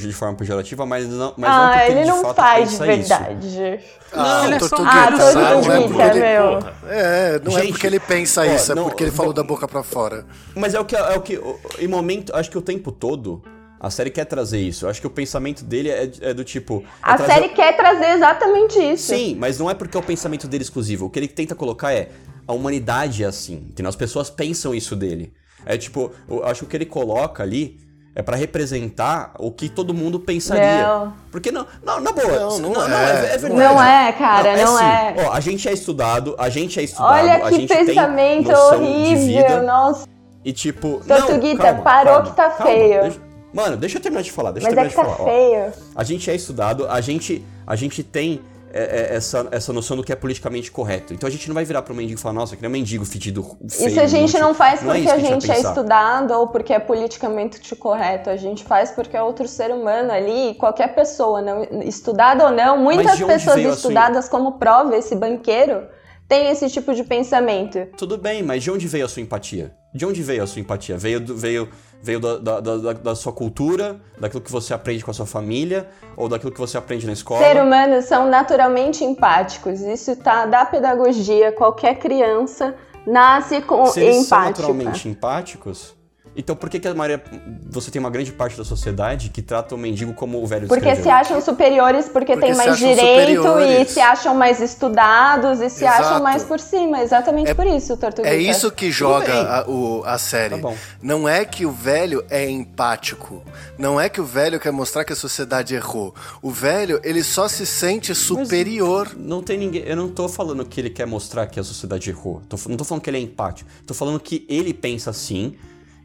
de forma pejorativa, mas não, mas não ah, porque ele de não fato faz de pensa isso. verdade. Ah, ele é o só um Ah, sabe? Não é ele- meu. É, não é Gente, porque ele pensa ó, isso, é não, porque ele falou da boca pra fora. Mas é o que, é o que em momento, acho que o tempo todo a série quer trazer isso. Eu acho que o pensamento dele é, é do tipo. é A trazer- série quer trazer exatamente isso. Sim, mas não é porque é o pensamento dele exclusivo. O que ele tenta colocar é a humanidade é assim. Entendeu? As pessoas pensam isso dele. É tipo, eu acho que o que ele coloca ali é pra representar o que todo mundo pensaria. Não. Porque não, não na boa. Não, não não, é. é, verdade. Não é, cara, não assim, é. Ó, a gente é estudado, a gente é estudado, Olha a que gente tem pensamento de horrível, vida. nossa. E tipo. Tortuguita, não, calma, parou calma, que tá calma, feio. deixa- mano, deixa eu terminar de falar. Deixa Mas eu é terminar que de tá falar. ó. feio. A gente é estudado, a gente, a gente tem é, é, essa, essa noção do que é politicamente correto. Então a gente não vai virar pro mendigo e falar, nossa, que é um mendigo fedido, feio. Isso a gente não faz Não é porque a gente é estudado ou porque é politicamente correto. A gente faz porque é outro ser humano ali, qualquer pessoa, não, estudada ou não, muitas pessoas veio a sua- estudadas como prova, esse banqueiro, tem esse tipo de pensamento. Tudo bem, mas de onde veio a sua empatia? De onde veio a sua empatia? Veio, do- veio, veio da, da, da, da sua cultura, daquilo que você aprende com a sua família, ou daquilo que você aprende na escola? Seres humanos são naturalmente empáticos. Isso tá da pedagogia. Qualquer criança nasce com Se eles são empática. naturalmente empáticos, então por que, que a maioria, você tem uma grande parte da sociedade que trata o mendigo como o velho Porque se acham superiores porque, Porque se mais direito e superiores. se acham mais estudados e se Exato. acham mais por cima. Exatamente É- por isso, Tortuguita. É isso que joga a, o- a série. Tá bom. Não é que o velho é empático. Não é que o velho quer mostrar que a sociedade errou. O velho, ele só se sente superior. Não tem ninguém. Eu não tô falando que ele quer mostrar que a sociedade errou. Tô- não tô falando que ele é empático. Tô falando que ele pensa assim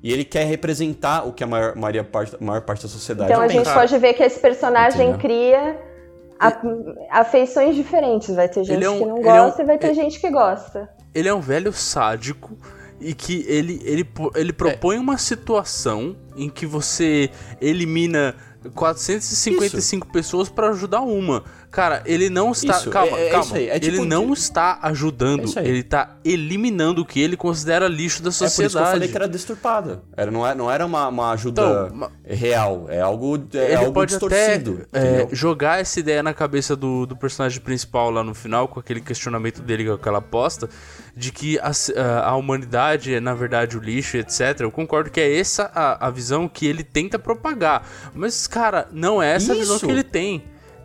e ele quer representar o que a maior, maior, parte, a maior parte da sociedade Então a gente pode ver que esse personagem Entendeu? cria a- afeições diferentes. Vai ter gente Ele é um- que não ele é um- gosta e vai ter gente que gosta. Ele é um velho sádico e que ele, ele, ele propõe uma situação em que você elimina 455 pessoas pra ajudar uma. Cara, ele não está. Isso, calma, é- é calma. isso aí, é ele tipo não está ajudando, É isso ele tá eliminando o que ele considera lixo da É por isso que eu sociedade. falei que era disturpada. Era, não, era, não era uma, uma ajuda Então, real. É algo, é ele algo pode até distorcido. é, entendeu? jogar essa ideia na cabeça do, do personagem principal lá no final, com aquele questionamento dele, com aquela aposta, de que a, a- a humanidade é na verdade o lixo, etc. Eu concordo que é essa a, a visão que ele tenta propagar. Mas, cara, não é essa a visão Isso. que ele tem.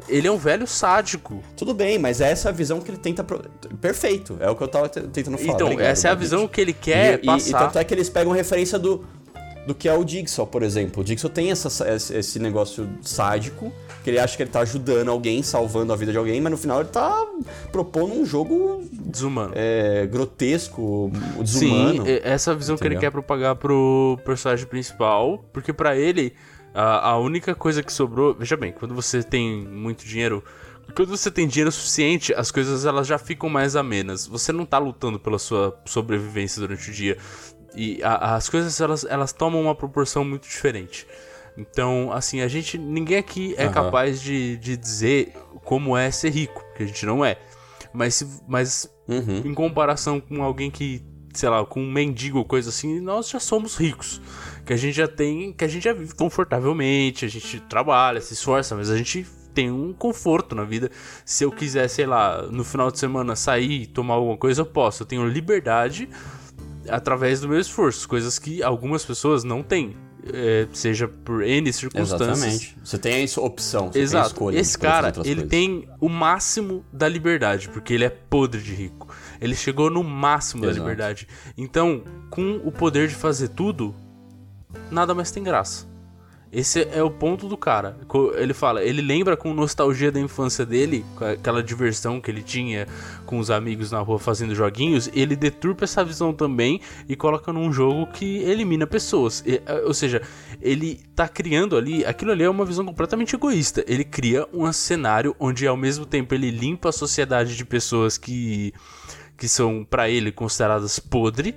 Ele é um velho sádico. Tudo bem, mas essa é a visão que ele tenta. Pro... Perfeito, é o que eu tava te- tentando falar. então, Obrigado, essa é a visão que ele quer e, e- passar. E, tanto é que eles pegam referência do. do que é o Jigsaw, por exemplo. O Jigsaw tem essa, esse negócio sádico, que ele acha que ele tá ajudando alguém, salvando a vida de alguém, mas no final ele tá propondo um jogo Desumano. é, grotesco, desumano. Sim, e- essa visão que ele Entendeu? quer propagar pro personagem principal, porque pra ele a, a única coisa que sobrou, veja bem, quando você tem muito dinheiro, quando você tem dinheiro suficiente, as coisas elas já ficam mais amenas. Você não tá lutando pela sua sobrevivência durante o dia e a- as coisas elas, elas tomam uma proporção muito diferente. Então, assim, a gente ninguém aqui é Aham. capaz de, de dizer como é ser rico, porque a gente não é. Mas, se- mas Uhum. em comparação com alguém que, sei lá, com um mendigo ou coisa assim, nós já somos ricos. Que a gente já tem, que a gente já vive confortavelmente, a gente trabalha, se esforça, mas a gente tem um conforto na vida. Se eu quiser, sei lá, no final de semana sair e tomar alguma coisa, eu posso. Eu tenho liberdade através do meu esforço, coisas que algumas pessoas não têm. é, seja por N circunstâncias. Exatamente. Você tem essa opção, você tem Exato. escolha. Esse cara, ele coisas. tem o máximo da liberdade, porque ele é podre de rico. Ele chegou no máximo da Exato. liberdade. Então, com o poder de fazer tudo, nada mais tem graça. Esse é o ponto do cara. Ele fala, ele lembra com nostalgia da infância dele, aquela diversão que ele tinha com os amigos na rua fazendo joguinhos, ele deturpa essa visão também e coloca num jogo que elimina pessoas. Eh, ou seja, ele tá criando ali, aquilo ali é uma visão completamente egoísta. Ele cria um cenário onde ao mesmo tempo ele limpa a sociedade de pessoas que que são pra ele consideradas podre,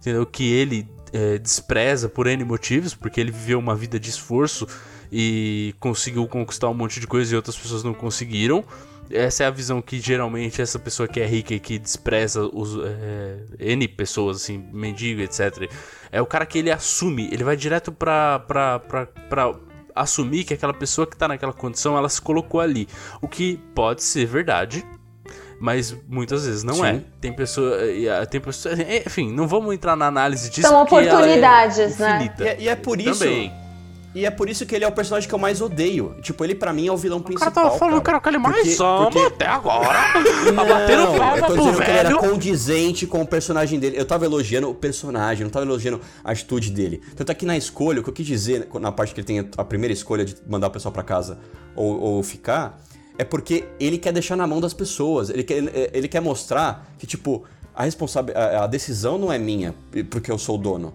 entendeu? Que ele é, despreza por N motivos, porque ele viveu uma vida de esforço e conseguiu conquistar um monte de coisa e outras pessoas não conseguiram. Essa é a visão que geralmente essa pessoa que é rica e que despreza os é, N pessoas, assim, mendigo, etc. É o cara que ele assume, ele vai direto pra, pra, pra, pra assumir que aquela pessoa que tá naquela condição, ela se colocou ali. O que pode ser verdade, mas muitas vezes não Sim. é. Tem pessoa, e, ah, tem pessoa, enfim, não vamos entrar na análise disso. São é oportunidades, né? infinita. E é, e é por isso. Também. E é por isso que ele é o personagem que eu mais odeio. Tipo, ele pra mim é o vilão O cara principal. tava falando que era o que ele mais Porque- ama porque- até agora. tá Não, batendo eu palma tô pro dizendo que ele era velho. condizente com o personagem dele. Eu tava elogiando o personagem, não tava elogiando a atitude dele. Tanto é que na escolha, o que eu quis dizer, na parte que ele tem a primeira escolha de mandar o pessoal pra casa ou, ou ficar, é porque ele quer deixar na mão das pessoas. Ele quer, ele, quer mostrar que, tipo, a, responsabil- a, a decisão não é minha, porque eu sou o dono.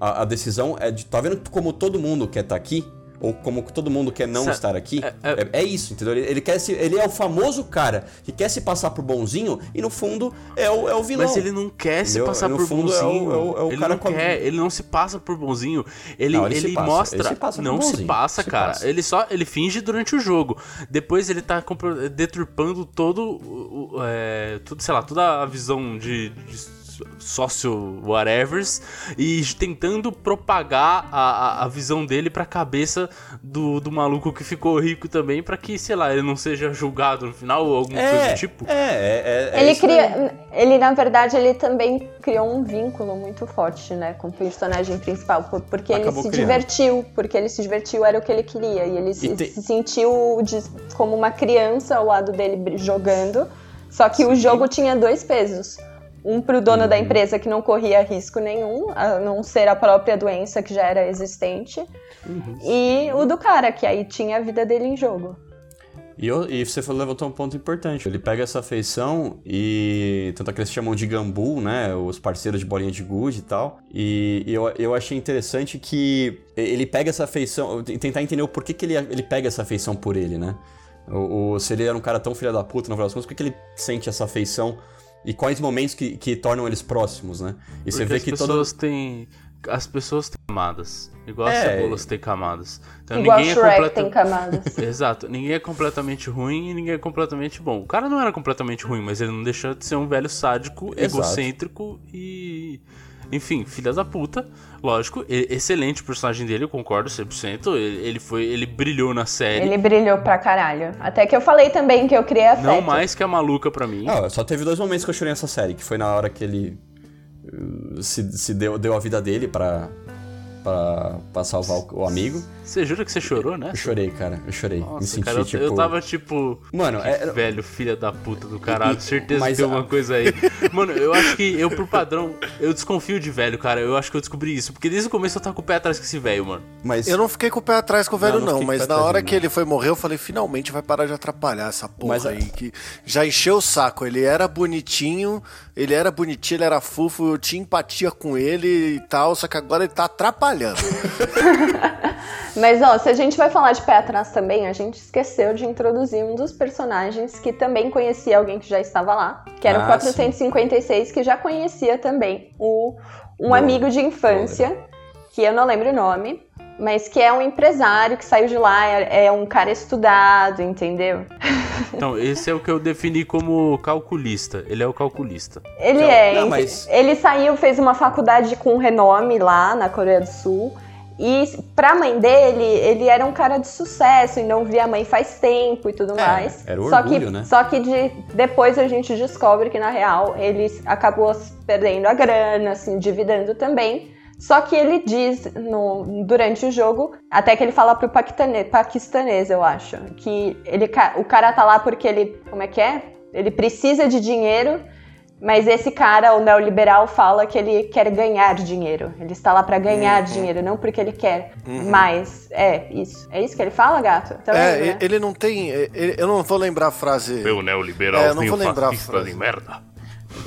A, a decisão é de. Tá vendo como todo mundo quer estar aqui? Ou como todo mundo quer não Sa- estar aqui? é- É, é isso, entendeu? Ele, ele quer se, ele é o famoso cara que quer se passar por bonzinho e no fundo é o, é o vilão. Mas ele não quer se Entendeu? passar No por fundo, é o- bonzinho. é o- é o ele cara não com a- quer, ele não se passa por bonzinho. Ele, Não, ele ele, se passa, mostra. se passa não se bonzinho, passa, se cara. passa. Ele só ele finge durante o jogo. Depois ele tá deturpando todo é, tudo, sei lá, toda a visão de, de sócio whatevers e tentando propagar a, a, a visão dele pra cabeça do, do maluco que ficou rico também pra que, sei lá, ele não seja julgado no final ou alguma coisa É, do tipo. é, é, é, é Ele cria. Ele, na verdade, ele também criou um vínculo muito forte, né, com o personagem principal. por- Porque ele Acabou se criando. divertiu. Porque ele se divertiu, era o que ele queria. E ele se, te- se sentiu de- como uma criança ao lado dele jogando. Só que o jogo tinha dois pesos. Um pro dono Uhum. da empresa que não corria risco nenhum, a não ser a própria doença que já era existente. Uhum. E o do cara, que aí tinha a vida dele em jogo. E, e você falou- levantou um ponto importante. Ele pega essa feição e. Tanto é que eles chamam de Gambu, né? Os parceiros de bolinha de gude e tal. E, e eu, eu achei interessante que ele pega essa feição. Tentar entender o porquê que ele, ele pega essa feição por ele, né? O, o- se ele era um cara tão filho da puta, no final das contas, por que que ele sente essa afeição? E quais momentos que, que tornam eles próximos, né? E você Porque vê as que todo. pessoas têm. As pessoas têm camadas. Igual as É. cebolas têm camadas. Então Igual ninguém é Shrek completa... tem camadas. Exato, ninguém é completamente ruim e ninguém é completamente bom. O cara não era completamente ruim, mas ele não deixou de ser um velho sádico, Exato. egocêntrico e. Enfim, filha da puta. Lógico, e- excelente o personagem dele, eu concordo 100%. Ele, ele foi. Ele brilhou na série. Ele brilhou pra caralho. Até que eu falei também que eu criei afeto. Não mais que a maluca pra mim. Ah, só teve dois momentos que eu chorei nessa série, que foi na hora que ele uh, se, se deu, deu a vida dele pra, pra, pra salvar o, o amigo. Você jura que você chorou, né? Eu chorei, cara. Eu chorei. Nossa, Me senti, cara, eu, tipo... eu tava tipo. Mano, que é- velho, filha da puta do caralho. Certeza Mas que tem a- alguma coisa aí. Mano, eu acho que eu, por padrão, eu desconfio de velho, cara. Eu acho que eu descobri isso. Porque desde o começo eu tava com o pé atrás com esse velho, mano. Mas... Eu não fiquei com o pé atrás com o velho, Não, não não, mas na hora que ele foi morrer, eu falei, finalmente vai parar de atrapalhar essa porra Mas a- aí. Que já encheu o saco. Ele era bonitinho, ele era bonitinho, ele era fofo, eu tinha empatia com ele e tal, só que agora ele tá atrapalhando. Mas ó, se a gente vai falar de pé atrás também, a gente esqueceu de introduzir um dos personagens que também conhecia alguém que já estava lá, que era o Ah, 456, que já conhecia também o, um Boa. amigo de infância, que eu não lembro o nome, mas que é um empresário que saiu de lá, é, é um cara estudado, entendeu? Então, esse é o que eu defini como calculista. Ele é o calculista. Ele Não, é. não, mas- Ele saiu, fez uma faculdade com renome lá na Coreia do Sul. E pra mãe dele, ele era um cara de sucesso e não via a mãe faz tempo e tudo É, mais. era o só orgulho, que, né? Só que de- depois a gente descobre que, na real, ele acabou perdendo a grana, se endividando também. Só que ele diz no- durante o jogo, até que ele fala pro paquistane- paquistanês, eu acho, que ele, o cara tá lá porque ele. Como é que é? Ele precisa de dinheiro, mas esse cara, o neoliberal, fala que ele quer ganhar dinheiro. Ele está lá pra ganhar dinheiro, não porque ele quer mais. É, isso. É isso que ele fala, gato? Então, é, né? ele não tem. ele- eu não vou lembrar a frase. Meu neoliberal, É, eu não vou lembrar a frase. merda.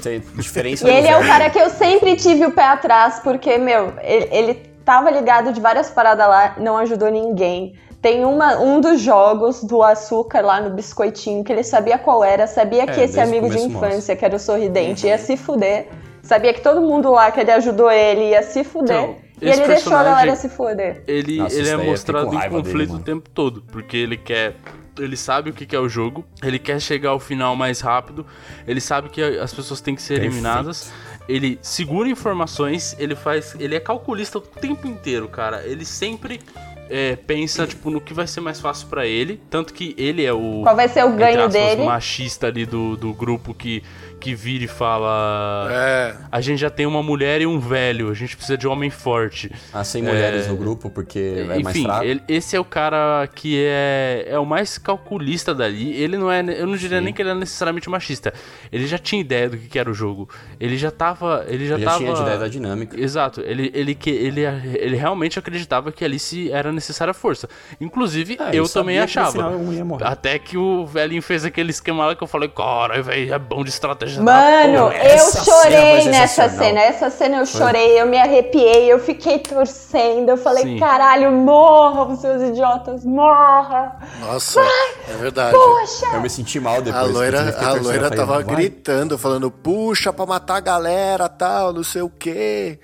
Tem diferença E ele é o cara que eu sempre tive o pé atrás, porque, meu, ele, ele tava ligado de várias paradas lá, não ajudou ninguém. Tem uma, um dos jogos do açúcar lá no biscoitinho que ele sabia qual era, sabia que É, esse desde o amigo de infância, que era o sorridente, ia se fuder. Sabia que todo mundo lá que ele ajudou ele ia se fuder. Então, e esse ele deixou a galera se fuder. Ele, Nossa, ele é eu mostrado em conflito dele, o tempo todo, porque ele quer. Ele sabe o que que é o jogo, ele quer chegar ao final mais rápido, ele sabe que as pessoas têm que ser Perfeito. eliminadas. Ele segura informações, ele faz. Ele é calculista o tempo inteiro, cara. Ele sempre é, pensa, tipo, no que vai ser mais fácil pra ele. Tanto que ele é o. Qual vai ser o ganho aspas, dele? machista ali do, do grupo que, que vira e fala. É. A gente já tem uma mulher e um velho, a gente precisa de um homem forte. Ah, sem mulheres no grupo, porque é mais Enfim, fraco. ele- esse é o cara que é, é o mais calculista dali. Ele não é. Eu não diria Sim. nem que ele é necessariamente machista. Ele já tinha ideia do que, que era o jogo. Ele já tava. Ele já Ele já tava. tinha de ideia da dinâmica. Exato, ele, ele, que- ele, ele realmente acreditava que ali se era necessária força. Inclusive, Ah, eu também que achava. final ia morrer. Até que o velhinho fez aquele esquema lá que eu falei, cara, velho, é bom de estratégia. Mano, porra." eu cena chorei foi nessa cena. Essa cena eu chorei, eu me arrepiei, eu fiquei torcendo. Eu falei, Sim. caralho, morram, seus idiotas, morra. Nossa, é verdade. Poxa! Eu me senti mal depois. A loira, a loira falei, tava vai. gritando, falando, puxa pra matar a galera, tal, não sei o quê.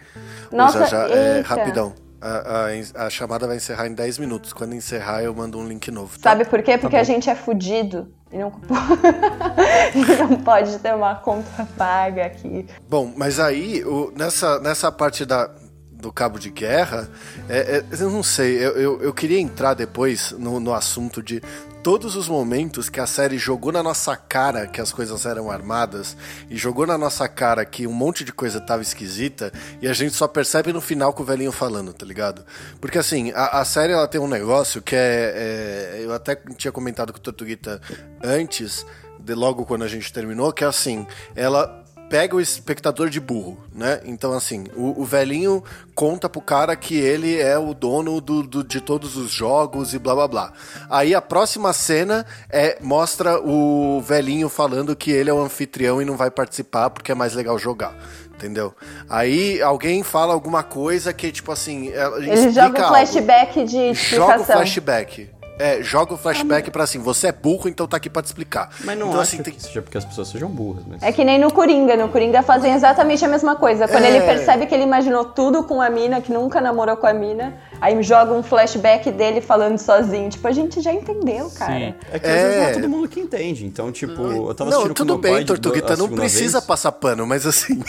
Nossa, já, já, é, rapidão. A, a- a chamada vai encerrar em 10 minutos. Quando encerrar, eu mando um link novo. tá? Sabe por quê? Porque a gente é fudido. E não, e não pode ter uma conta paga aqui. Bom, mas aí, o- nessa, nessa parte da, do cabo de guerra, é- é- eu não sei, eu, eu, eu queria entrar depois no, no assunto de todos os momentos que a série jogou na nossa cara que as coisas eram armadas e jogou na nossa cara que um monte de coisa tava esquisita e a gente só percebe no final com o velhinho falando, tá ligado? Porque assim, a, a série ela tem um negócio que é, é- Eu até tinha comentado com o Tortuguita antes, de logo quando a gente terminou, que é assim, ela pega o espectador de burro, né? Então, assim, o, o velhinho conta pro cara que ele é o dono do, do- de todos os jogos e blá blá blá. Aí a próxima cena é mostra o velhinho falando que ele é o anfitrião e não vai participar porque é mais legal jogar. Entendeu? Aí alguém fala alguma coisa que, tipo assim. ela Ele joga um algo. flashback de Joga o explicação. flashback. É, joga o flashback pra assim, você é burro, então tá aqui pra te explicar. Mas não então, acho assim, tem que seja porque as pessoas sejam burras, mas... É que nem no Coringa. No Coringa fazem exatamente a mesma coisa. Quando É. ele percebe que ele imaginou tudo com a mina, que nunca namorou com a mina, aí joga um flashback dele falando sozinho. Tipo, a gente já entendeu, cara. Sim. É que às vezes não É. é todo mundo que entende. Então, tipo, eu tava Não, assistindo tudo com pai bem, Tortuguita, a não precisa vez. passar pano, mas assim.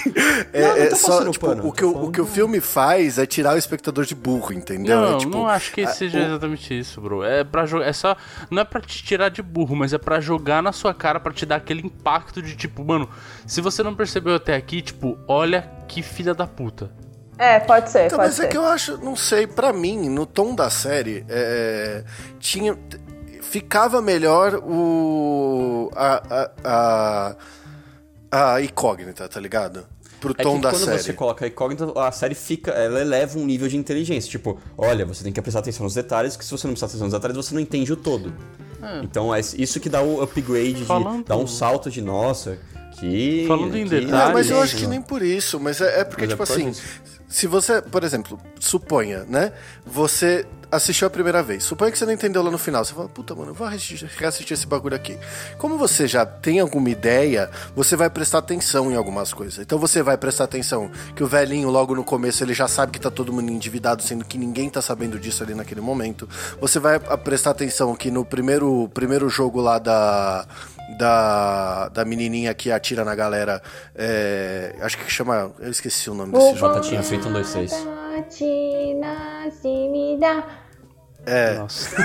é, Não, não é só, tipo, pano, o, que tô o, o que o filme faz é tirar o espectador de burro, entendeu? Não, é, tipo, não acho que a- seja o- exatamente isso, bro. É para jogar, é só não é pra te tirar de burro, mas é pra jogar na sua cara pra te dar aquele impacto de tipo, mano, se você não percebeu até aqui, tipo, olha que filha da puta. É, pode ser, Então, pode mas ser. é que eu acho, não sei, pra mim, no tom da série, é, tinha. Ficava melhor o. a. a, a, a incógnita, tá ligado? Pro É tom que da quando série. você coloca a incógnita, a série fica, ela eleva um nível de inteligência. Tipo, olha, você tem que prestar atenção nos detalhes, que se você não prestar atenção nos detalhes, você não entende o todo. Então é isso que dá o upgrade, de, dá um salto de nossa, Falando em detalhes- Não, mas eu acho que nem por isso, mas é, é porque, Mas é tipo por assim, isso. se você, por exemplo, suponha, né? Você assistiu a primeira vez, suponha que você não entendeu lá no final, você fala, puta, mano, eu vou reassistir, esse bagulho aqui. Como você já tem alguma ideia, você vai prestar atenção em algumas coisas. Então você vai prestar atenção que o velhinho, logo no começo, ele já sabe que tá todo mundo endividado, sendo que ninguém tá sabendo disso ali naquele momento. Você vai prestar atenção que no primeiro, primeiro jogo lá da da, da menininha que atira na galera. é, acho que chama. Eu esqueci o nome desse jogo. Batatinha frita 1, 2, 3. É, Nossa.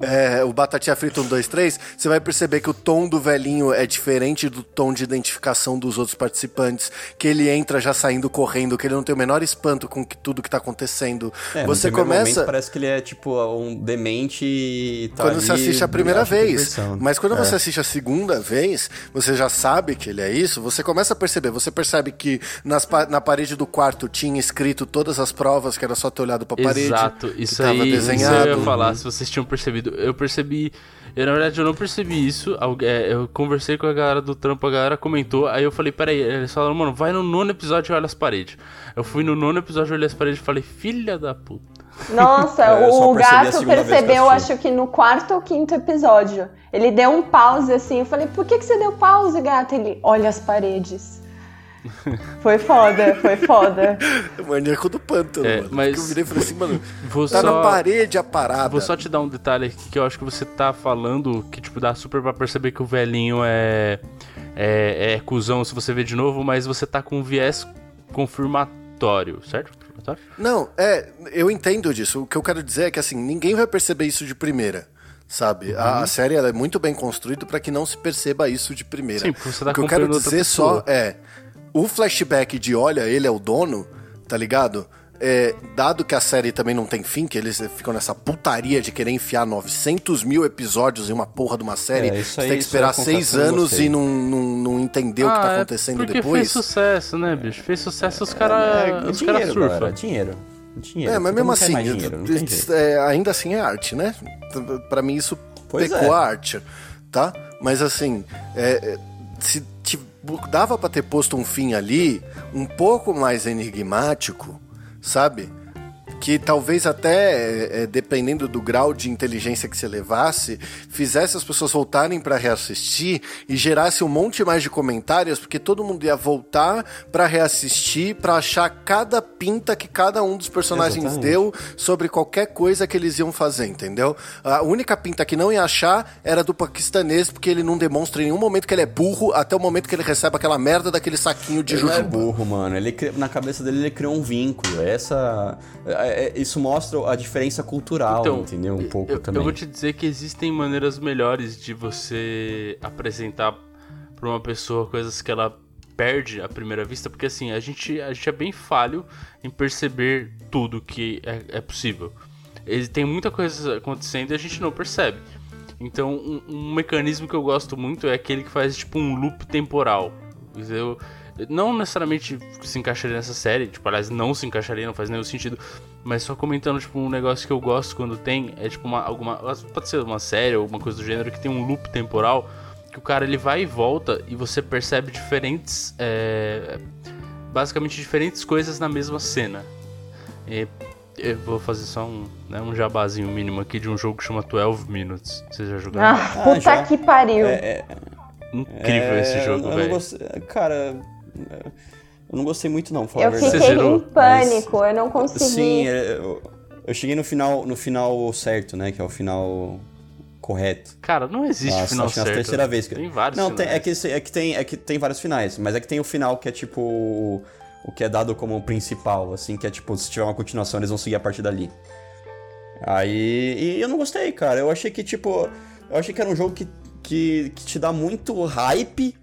é, o Batatinha Frita 1, 2, 3. Você vai perceber que o tom do velhinho é diferente do tom de identificação dos outros participantes. Que ele entra já saindo correndo, que ele não tem o menor espanto com que, tudo que tá acontecendo. É, você começa. momento parece que ele é tipo um demente e tá quando ali você assiste a primeira vez. Mas quando É. você assiste a segunda vez, você já sabe que ele é isso, você começa a perceber. Você percebe que nas na parede do quarto tinha escrito todas as provas, que era só ter olhado pra parede. Exato, que isso tava aí, isso eu ia falar, se vocês tinham percebido. Eu percebi, eu na verdade eu não percebi isso, é, eu conversei com a galera do trampo, a galera comentou, aí eu falei, peraí, eles falaram, mano, vai no nono episódio e olha as paredes. Eu fui no nono episódio, olhei as paredes e falei, filha da puta. Nossa, É, o gato que percebeu, assisti. acho que no quarto ou quinto episódio. Ele deu um pause assim. Eu falei, por que, que você deu pause, gato? Ele, olha as paredes. Foi foda, foi foda. Maníaco do pântano, É, mano. mas- eu virei e falei assim, mano, Vou tá só- na parede a parada. Vou só te dar um detalhe aqui que eu acho que você tá falando, que tipo, dá super pra perceber que o velhinho é. É, é cuzão se você ver de novo, mas você tá com um viés confirmatório, certo? Confirmatório? Não, é, eu entendo disso. O que eu quero dizer é que assim, ninguém vai perceber isso de primeira. Sabe? A, Uhum. a série ela é muito bem construída pra que não se perceba isso de primeira. Sim, você tá o que eu quero dizer só é o flashback de olha, ele é o dono, tá ligado? É, dado que a série também não tem fim, que eles ficam nessa putaria de querer enfiar 900 mil episódios em uma porra de uma série, É, isso você aí- tem que aí esperar seis não anos e não, não, não entender o que tá é acontecendo porque depois. fez sucesso, né, bicho? Fez sucesso, os É, caras é os cara surfam. galera, dinheiro. Dinheiro. É, mas mesmo assim, dinheiro, é, ainda assim é arte, né? Pra mim isso Pois pecou é. a arte, tá? Mas assim, é, é, se dava pra ter posto um fim ali um pouco mais enigmático, sabe? Que talvez até, é, é, dependendo do grau de inteligência que você levasse, fizesse as pessoas voltarem pra reassistir e gerasse um monte mais de comentários, porque todo mundo ia voltar pra reassistir, pra achar cada pinta que cada um dos personagens Exatamente. deu sobre qualquer coisa que eles iam fazer, entendeu? A única pinta que não ia achar era do paquistanês, porque ele não demonstra em nenhum momento que ele é burro, até o momento que ele recebe aquela merda daquele saquinho de Ele é jujuba. burro, mano. Ele na cabeça dele ele criou um vínculo. Essa, é- é- isso mostra a diferença cultural, entendeu? Um pouco eu, também. Eu vou te dizer que existem maneiras melhores de você apresentar pra uma pessoa coisas que ela perde à primeira vista, porque assim, a gente, a gente é bem falho em perceber tudo que é, é possível. Ele tem muita coisa acontecendo e a gente não percebe. Então, um, um mecanismo que eu gosto muito é aquele que faz tipo um loop temporal. Eu, não necessariamente se encaixaria nessa série, tipo, aliás, não se encaixaria, não faz nenhum sentido. Mas só comentando, tipo, um negócio que eu gosto quando tem, é tipo uma, alguma. Pode ser uma série ou alguma coisa do gênero que tem um loop temporal, que o cara ele vai e volta e você percebe diferentes. é, basicamente diferentes coisas na mesma cena. E eu vou fazer só um, né, um jabazinho mínimo aqui de um jogo que chama 12 Minutes. Vocês já jogaram? Ah, puta já. que pariu. É, é, Incrível esse é, jogo, velho. Cara, eu não gostei muito não, pra falar Eu a verdade. fiquei zerou? em pânico, eu não consegui. Sim, é, eu, eu cheguei no final, no final certo, né? Que é o final correto. Cara, não existe Nossa, final acho que é a certo. terceira vez que Tem vários Não, tem, finais. é, que, é, que tem, é que tem vários finais, mas é que tem o final que é tipo o, o que é dado como o principal, assim, que é tipo, se tiver uma continuação, eles vão seguir a partir dali. Aí. E eu não gostei, cara. Eu achei que, tipo. Eu achei que era um jogo que, que, que te dá muito hype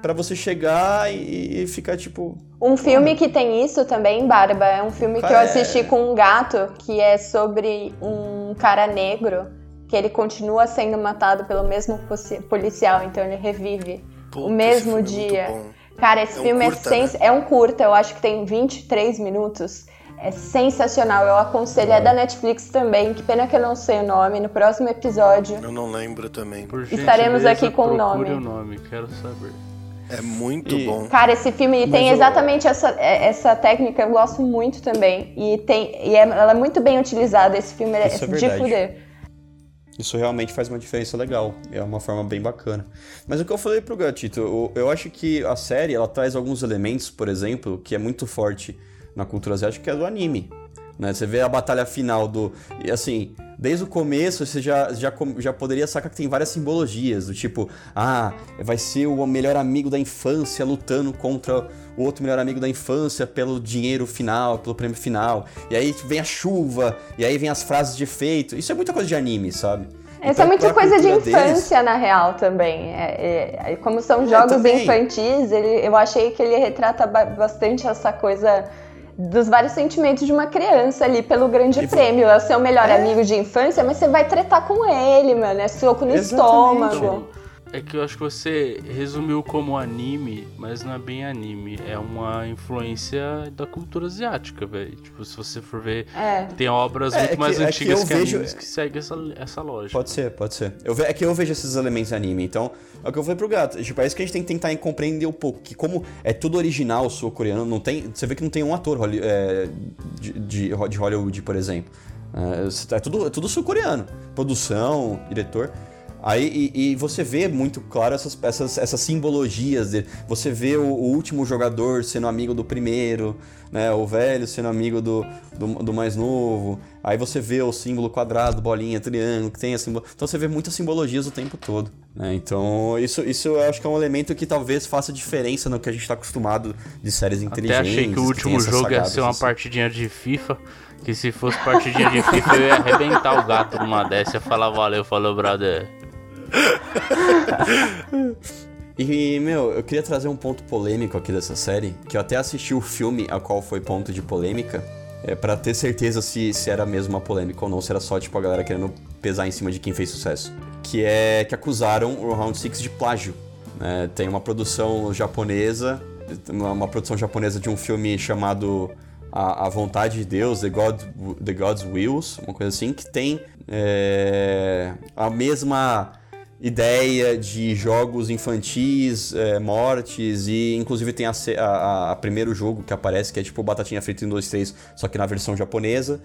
pra você chegar e, e ficar, tipo. Um filme que tem isso também, Barba, é um filme que eu É. assisti com um gato, que é sobre um cara negro, que ele continua sendo matado pelo mesmo policial, então ele revive Puta, o mesmo é dia. Cara, esse É um filme curta, é sens... É um curta, eu acho que tem 23 minutos. É sensacional, eu aconselho. É da Netflix também, que pena que eu não sei o nome. No próximo episódio. Eu não lembro também. Por Estaremos aqui com o procure nome. o nome, quero saber. É muito E- bom. Cara, esse filme tem o- exatamente essa, é- essa técnica, eu gosto muito também. E, tem, e é- ela é muito bem utilizada. Esse filme é, Isso é de fuder. Isso realmente faz uma diferença legal. É uma forma bem bacana. Mas o que eu falei pro Gatito, eu, eu acho que a série ela traz alguns elementos, por exemplo, que é muito forte na cultura asiática, que é do anime. Né? Você vê a batalha final do. E assim, desde o começo você já, já, já poderia sacar que tem várias simbologias, do tipo, ah, vai ser o melhor amigo da infância lutando contra o outro melhor amigo da infância pelo dinheiro final, pelo prêmio final. E aí vem a chuva, e aí vem as frases de efeito. Isso é muita coisa de anime, sabe? Essa Então, é muita coisa de cultura deles- infância, na real, também. É- é- como são jogos também. infantis, ele- eu achei que ele retrata ba- bastante essa coisa dos vários sentimentos de uma criança ali pelo grande E prêmio. É o seu melhor É. amigo de infância, mas você vai tretar com ele, mano. É soco no Exatamente. estômago. É que eu acho que você resumiu como anime, mas não é bem anime. É uma influência da cultura asiática, velho. Tipo, se você for ver, É. tem obras É, muito é que- mais é que antigas eu que, vejo- animes que seguem essa, essa lógica. Pode ser, pode ser. Eu ve- é que eu vejo esses elementos em anime, então é o que eu falei pro gato. Tipo, é isso que a gente tem que tentar compreender um pouco. Que como é tudo original sul-coreano, não tem. Você vê que não tem um ator holly- é, de, de, de Hollywood, por exemplo. É, é tudo, é tudo sul-coreano. Produção, diretor. Aí, e, e você vê muito claro essas, essas, essas simbologias dele. Você vê o, o último jogador sendo amigo do primeiro, né? O velho sendo amigo do, do, do mais novo. Aí você vê o símbolo quadrado, bolinha, triângulo, que tem a simbolo... Então você vê muitas simbologias o tempo todo. Né? Então isso, isso eu acho que é um elemento que talvez faça diferença no que a gente está acostumado de séries Até inteligentes. achei que o último essas jogo ia ser uma assim. partidinha de FIFA. Que se fosse partidinha de FIFA, eu ia arrebentar o gato numa dessa. Ia falar, valeu, falou, brother. E, meu, eu queria trazer um ponto polêmico aqui dessa série, que eu até assisti o filme a qual foi ponto de polêmica, é, para ter certeza se, se era mesmo uma polêmica ou não, se era só, tipo, a galera querendo pesar em cima de quem fez sucesso. Que é que acusaram o Round Six de plágio. né? tem uma produção japonesa, uma produção japonesa de um filme chamado A, a Vontade de Deus, The, God, The God's Wills, uma coisa assim, que tem é, a mesma ideia de jogos infantis, é, mortes e inclusive tem a, a- a primeiro jogo que aparece que é tipo Batatinha Frita em 2, 3, só que na versão japonesa.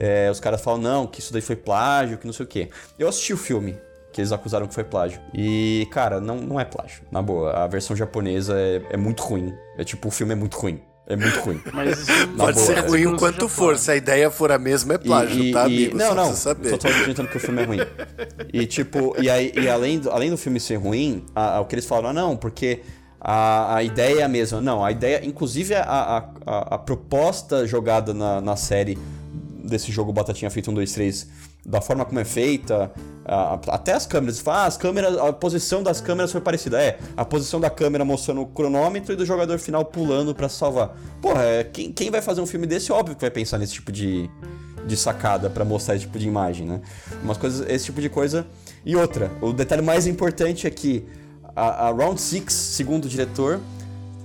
É, os caras falam, não, que isso daí foi plágio, que não sei o quê. Eu assisti o filme, que eles acusaram que foi plágio. E, cara, não, não é plágio. Na boa, a versão japonesa é, é muito ruim. É tipo, o filme é muito ruim. É muito ruim. Mas Pode boa, ser é. ruim o Não quanto for. Se a ideia for a mesma, é plágio, tá, amigo? Não, Só não. saber. Só tô acreditando que o filme é ruim. E tipo, e, aí, e além, do, além do filme ser ruim, a- a- o que eles falaram, ah, não, porque a, a ideia é a mesma. Não, a ideia, inclusive a, a, a, a proposta jogada na, na série desse jogo Batatinha Feita 1, 2, 3, da forma como é feita, até as câmeras, ah, as câmeras, a posição das câmeras foi parecida. É, a posição da câmera mostrando o cronômetro e do jogador final pulando pra salvar. Porra, é, quem, quem vai fazer um filme desse, óbvio que vai pensar nesse tipo de, de sacada pra mostrar esse tipo de imagem, né? Umas coisas, esse tipo de coisa. E outra, o detalhe mais importante é que a, a Round 6, segundo o diretor,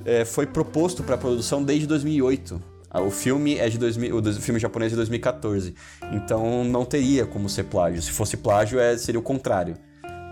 é, foi proposto para produção desde 2008. Ah, O filme é de 2000, o filme japonês é de 2014. Então não teria como ser plágio. Se fosse plágio, é, seria o contrário.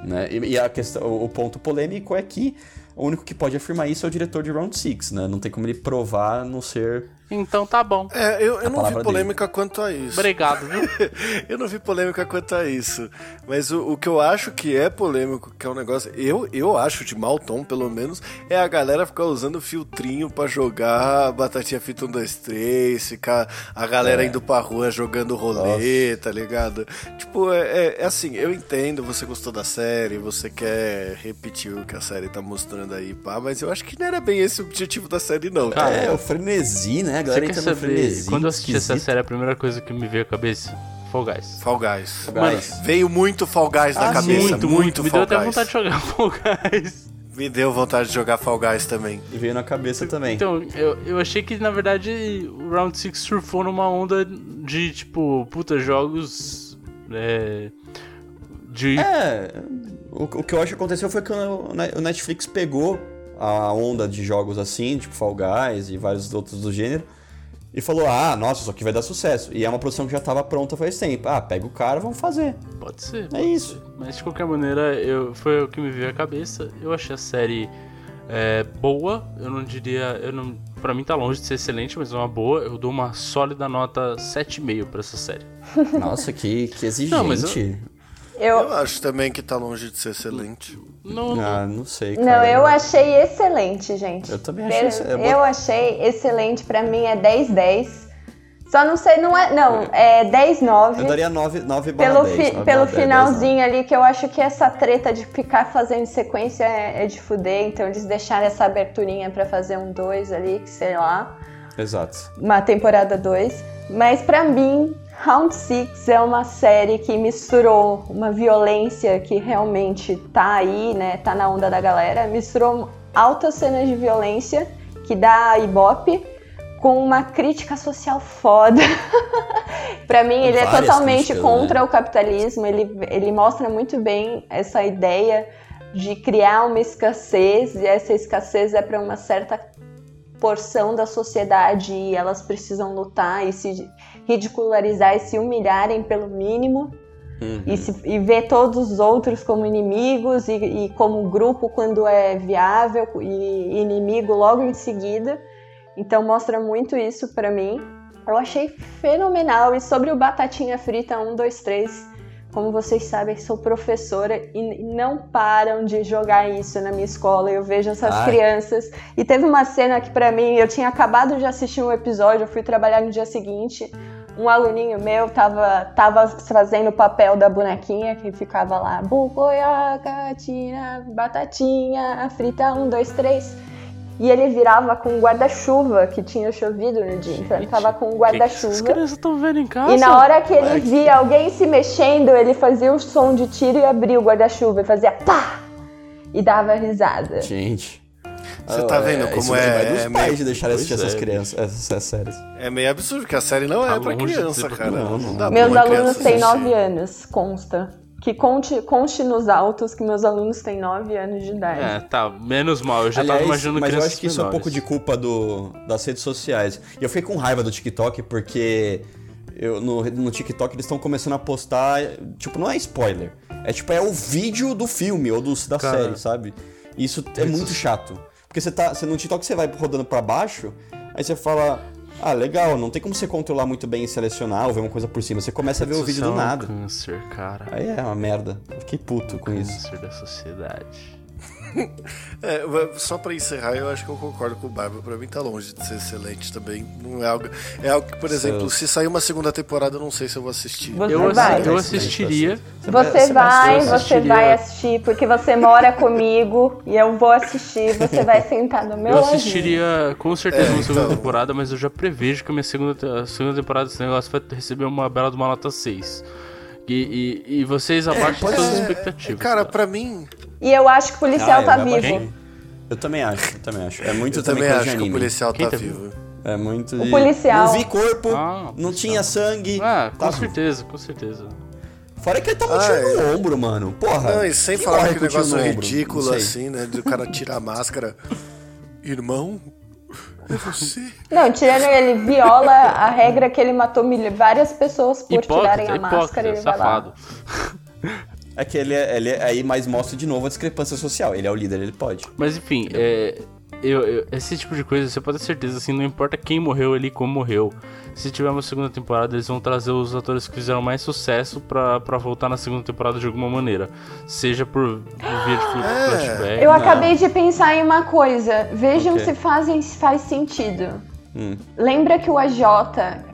Né? E, a questão, o, o ponto polêmico é que o único que pode afirmar isso é o diretor de Round 6, né? Não tem como ele provar a não ser. Então tá bom. É, eu, eu não vi polêmica quanto a isso. Obrigado, viu? eu não vi polêmica quanto a isso. Mas o, o que eu acho que é polêmico, que é um negócio. Eu, eu acho de mau tom, pelo menos, é a galera ficar usando filtrinho pra jogar Batatinha Fita 1, 2, 3, ficar a galera É. indo pra rua jogando rolê, tá ligado? Tipo, é, é- é assim, eu entendo, você gostou da série, você quer repetir o que a série tá mostrando aí, pá, mas eu acho que não era bem esse o objetivo da série, não. Cara, é, o frenesi, né? Você quer entra saber? frenesi. Quando eu assisti essa esquisito. série, a primeira coisa que me veio à cabeça Fall Guys. Fall Guys. Fall Guys. Veio muito Fall Guys na Ah, cabeça. Muito, Muito, muito. Me Fall deu até Guys. vontade de jogar Fall Guys. Me deu vontade de jogar Fall Guys também. E veio na cabeça também. Então, eu, eu achei que, na verdade, o Round 6 surfou numa onda de, tipo, puta, jogos. É. De. É, o, o que eu acho que aconteceu foi que o Netflix pegou a onda de jogos assim, tipo Fall Guys e vários outros do gênero, e falou: ah, nossa, isso aqui vai dar sucesso. E é uma produção que já estava pronta faz tempo. Ah, pega o cara, vamos fazer. Pode ser. É pode isso. ser. Mas de qualquer maneira, eu, foi o que me veio à cabeça. Eu achei a série é, boa. Eu não diria. Eu não, pra mim tá longe de ser excelente, mas é uma boa. Eu dou uma sólida nota 7,5 pra essa série. Nossa, que, que exigente. Não, mas Eu, Eu acho também que tá longe de ser excelente. Não, Ah, não sei, cara. não, eu achei excelente, gente. Eu também achei Per- ex- eu Eu achei excelente, pra mim é 10-10. Só não sei, não é. Não, é 10-9. Eu daria 9, 9 barra Pelo, 10, fi- 9 pelo barra 10, finalzinho ali, que eu acho que essa treta de ficar fazendo sequência é, é de fuder, então eles deixaram essa aberturinha pra fazer um 2 ali, que sei lá. Exato. uma temporada 2. Mas pra mim, Round 6 é uma série que misturou uma violência que realmente tá aí, né, tá na onda da galera, misturou altas cenas de violência, que dá ibope, com uma crítica social foda. Pra mim, ele é Várias totalmente contra né? o capitalismo. Ele, ele mostra muito bem essa ideia de criar uma escassez, e essa escassez é para uma certa porção da sociedade e elas precisam lutar e se ridicularizar e se humilharem pelo mínimo Uhum. e, se- e ver todos os outros como inimigos e, e como grupo quando é viável e inimigo logo em seguida. Então mostra muito isso pra mim. Eu achei fenomenal. E sobre o Batatinha Frita 1, 2, 3, como vocês sabem, sou professora e não param de jogar isso na minha escola. Eu vejo essas Ai. crianças. E teve uma cena que pra mim, eu tinha acabado de assistir um episódio, eu fui trabalhar no dia seguinte. Um aluninho meu tava, tava fazendo o papel da bonequinha que ficava lá, bugoiaca, tira, batatinha, frita, um, dois, três. E ele virava com um guarda-chuva, que tinha chovido no dia, então ele tava com um As guarda-chuva. crianças estão vendo em casa. E na hora que ele Ai, via alguém se mexendo, ele fazia o som de tiro e abria o guarda-chuva e fazia pá! E dava risada. Gente. Você tá vendo isso como é- vai dos é pais meio- de deixar assistir essas é, crianças, essas, essas séries. É meio absurdo, porque a série não Tá é pra longe de criança, pra cara. Não dá pra Meus alunos têm assistir. 9 anos, consta. Que conte, conste nos autos que meus alunos têm 9 anos de idade. É, tá, menos mal. Eu já Aliás, tava imaginando mas eu crianças acho que isso é um menores. pouco de culpa do, das redes sociais. E eu fiquei com raiva do TikTok porque eu, no, no TikTok eles estão começando a postar. Tipo, não é spoiler. É tipo, é o vídeo do filme ou do, da Cara. série, sabe? E Isso é muito chato. Porque você tá. Você, no TikTok você vai rodando pra baixo, aí você fala. Ah, legal, não tem como você controlar muito bem e selecionar ou ver uma coisa por cima. Você começa a ver o vídeo do é um nada. câncer, cara. Aí é uma merda. Eu fiquei puto com isso. Câncer da sociedade. É, só pra encerrar, eu acho que eu concordo com o Bárbara. Pra mim tá longe de ser excelente também. Não é algo. É algo que, por exemplo, se sair uma segunda temporada, eu não sei se eu vou assistir. Você Eu, vai. eu assistiria. Você vai, eu você vai assistir, porque você mora comigo e eu vou assistir, você vai sentar no meu Eu ladinho. assistiria com certeza É, uma segunda então. temporada, mas eu já prevejo que a minha segunda, a segunda temporada desse negócio vai receber uma bela de uma nota 6. E, e, e vocês abaixam Pode suas expectativas. Cara, tá? pra mim, E eu acho que o policial Ah, tá eu vivo. abaixei. Eu também acho, eu também acho. É muito eu também, também acho que o policial Quem tá tá vivo. É muito O de- policial. Não vi corpo, Ah, não tinha sangue. Ah, com tá- certeza, com certeza. Fora que ele tava tirando Ai. no ombro, mano. Porra. Não, e sem quem falar que negócio ridículo assim, né? De o cara tirar a máscara. Irmão? É você? Não, tirando ele viola a regra que ele matou mil- várias pessoas por tirarem Hipócrita, a máscara e hipócrita, ele vai lá. safado. É que ele, é- ele é- aí mais mostra de novo a discrepância social. Ele é o líder, ele pode. Mas enfim, é, eu, eu- esse tipo de coisa, você pode ter certeza, assim, não importa quem morreu ali, como morreu. Se tiver uma segunda temporada, eles vão trazer os atores que fizeram mais sucesso pra, pra voltar na segunda temporada de alguma maneira. Seja por, via de É. flashback. Eu acabei de pensar em uma coisa. Vejam Ok. se fazem, faz sentido. Hum. Lembra que o AJ,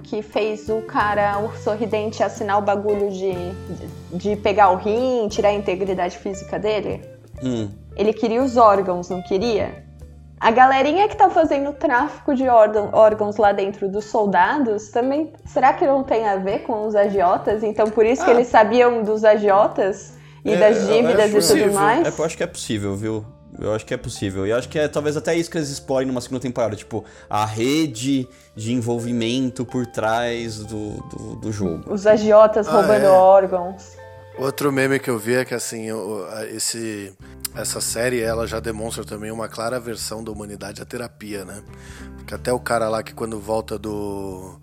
que fez o cara, o sorridente, assinar o bagulho de, de, de pegar o rim, tirar a integridade física dele? Hum. Ele queria os órgãos, não queria? A galerinha que tá fazendo tráfico de órgão- órgãos lá dentro dos soldados também. Será que não tem a ver com os agiotas? Então por isso que Ah. eles sabiam dos agiotas e É, das dívidas e tudo mais? É, eu acho que é possível, viu? Eu acho que é possível. E acho que é talvez até isso que eles explorem numa segunda temporada. Tipo, a rede de envolvimento por trás do, do, do jogo. Os agiotas Ah, roubando é. órgãos. Outro meme que eu vi é que assim, esse, essa série ela já demonstra também uma clara versão da humanidade à terapia, né? Porque até o cara lá que quando volta do,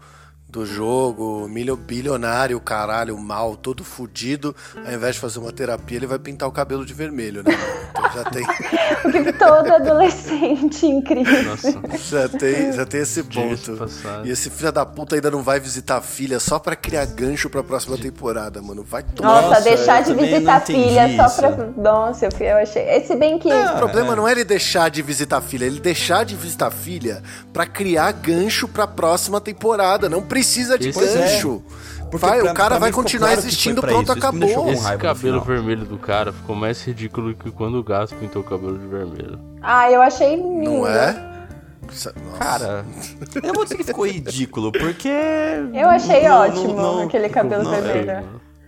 do jogo, milho, bilionário, caralho, mal, todo fudido, ao invés de fazer uma terapia, ele vai pintar o cabelo de vermelho, né? Então já tem, O que todo adolescente incrível. Nossa, já tem, já tem esse ponto. E esse filho da puta ainda não vai visitar a filha só pra criar gancho pra próxima temporada, mano. Vai tomar Nossa, Nossa, deixar de visitar não a filha só pra. Nossa, eu, achei. Esse bem que. O problema não é ele deixar de visitar a filha, é ele deixar de visitar a filha pra criar gancho pra próxima temporada. Não precisa de Esse- Pois é. gancho. Porque Vai, pra- o cara vai continuar claro existindo, pronto, isso, isso acabou. com Esse raiva cabelo final. vermelho do cara ficou mais ridículo que quando o gato pintou o cabelo de vermelho. Ah, eu achei lindo. Não é? Nossa. Cara, eu não vou dizer que ficou ridículo, porque. Eu achei não- ótimo não- não- aquele cabelo não, é.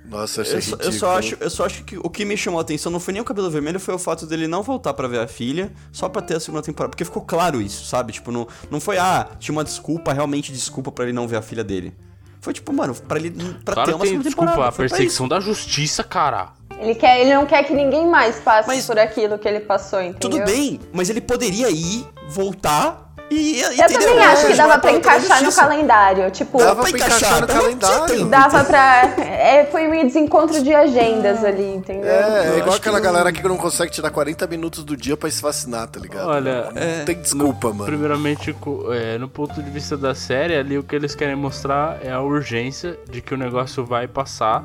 Nossa, eu achei Eu só, ridículo. eu só acho, eu só acho que o que me chamou a atenção não foi nem o cabelo vermelho, foi o fato dele não voltar pra ver a filha, só pra ter a segunda temporada. Porque ficou claro isso, sabe? Tipo, não, não foi, ah, tinha uma desculpa, realmente desculpa pra ele não ver a filha dele. Foi tipo, mano, pra ele pra ter Claro, uma tem, segunda desculpa, temporada. a perseguição da justiça, cara. Ele, quer, ele não quer que ninguém mais passe Mas- por aquilo que ele passou, entendeu? Tudo bem, mas ele poderia ir, voltar e. Eu também acho que dava pra encaixar no calendário. Tipo, Dava pra encaixar no calendário. dava pra. É, foi um desencontro de agendas ali, entendeu? É, é igual aquela que galera que não consegue tirar 40 minutos do dia pra se vacinar, tá ligado? Olha, não tem desculpa, mano. Primeiramente, é, no ponto de vista da série, ali o que eles querem mostrar é a urgência de que o negócio vai passar.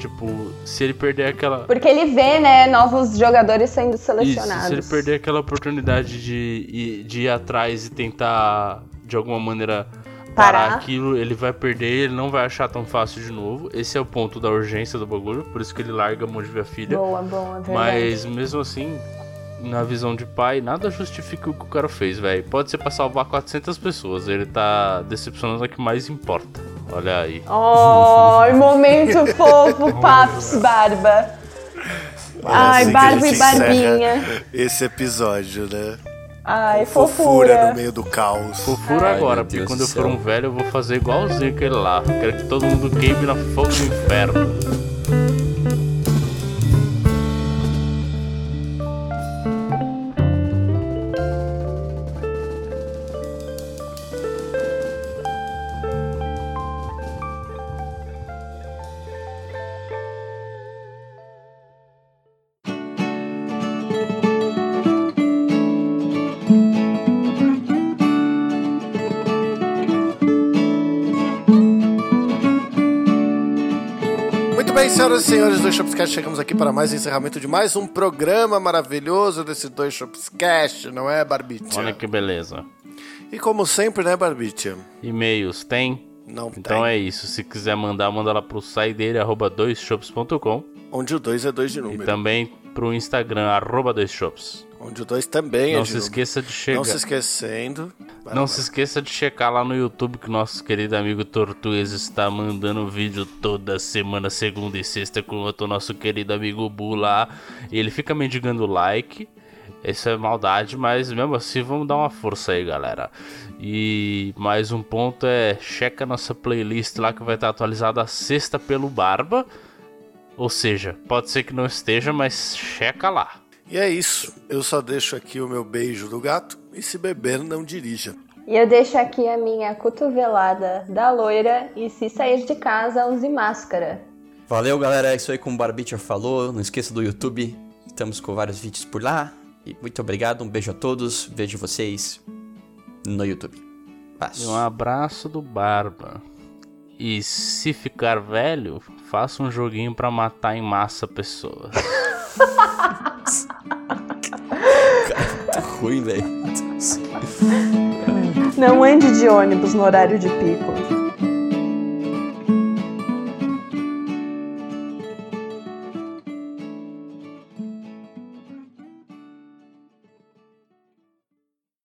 Tipo, se ele perder aquela. Porque ele vê, né, novos jogadores sendo Isso, selecionados. se ele perder aquela oportunidade de, ir- de ir atrás e tentar, de alguma maneira, parar, Parar. aquilo, ele vai perder, ele não vai achar tão fácil de novo. Esse é o ponto da urgência do bagulho, por isso que ele larga a mão de ver a filha. Boa, boa, verdade. Mas mesmo assim, na visão de pai, nada justifica o que o cara fez, velho. Pode ser pra salvar 400 pessoas, ele tá decepcionando a que mais importa. Olha aí. Oh, momento fofo, Paps Barba. Ai, assim Barba e Barbinha. Esse episódio, né? Ai, Fofura fofura. no meio do caos. Fofura Ai, agora, porque Deus quando do eu for um velho eu vou fazer igualzinho aquele lá. Quero que todo mundo queime na fogo do inferno. Senhoras e senhores do Shopscast, chegamos aqui para mais um encerramento de mais um programa maravilhoso desse dois Shopscast, não é, Barbicha? Olha que beleza. E como sempre, né, Barbicha? E-mails tem? Não Então tem. é isso. Se quiser mandar, manda lá pro saideira, arroba doisshops.com Onde o 2 é 2 de e número. também pro Instagram, arroba doisshops. Onde o 2 também é Não de se esqueça de chegar. Não se esquecendo. Não se esqueça de checar lá no YouTube que nosso querido amigo Tortugas está mandando vídeo toda semana, segunda e sexta, com o nosso querido amigo Bu lá. E ele fica mendigando like. Isso é maldade, mas mesmo assim vamos dar uma força aí, galera. E mais um ponto é checa nossa playlist lá que vai estar atualizada a sexta pelo Barba. Ou seja, pode ser que não esteja, mas checa lá. E é isso. Eu só deixo aqui o meu beijo do gato. E se beber, não dirija. E eu deixo aqui a minha cotovelada da loira e se sair de casa, use máscara. Valeu, galera. É isso aí como o Barbicha falou. Não esqueça do YouTube. Estamos com vários vídeos por lá. E muito obrigado. Um beijo a todos. Vejo vocês no YouTube. E Paz. um abraço do Barba. E se ficar velho, faça um joguinho pra matar em massa pessoas. Tá ruim, velho. Não ande de ônibus no horário de pico.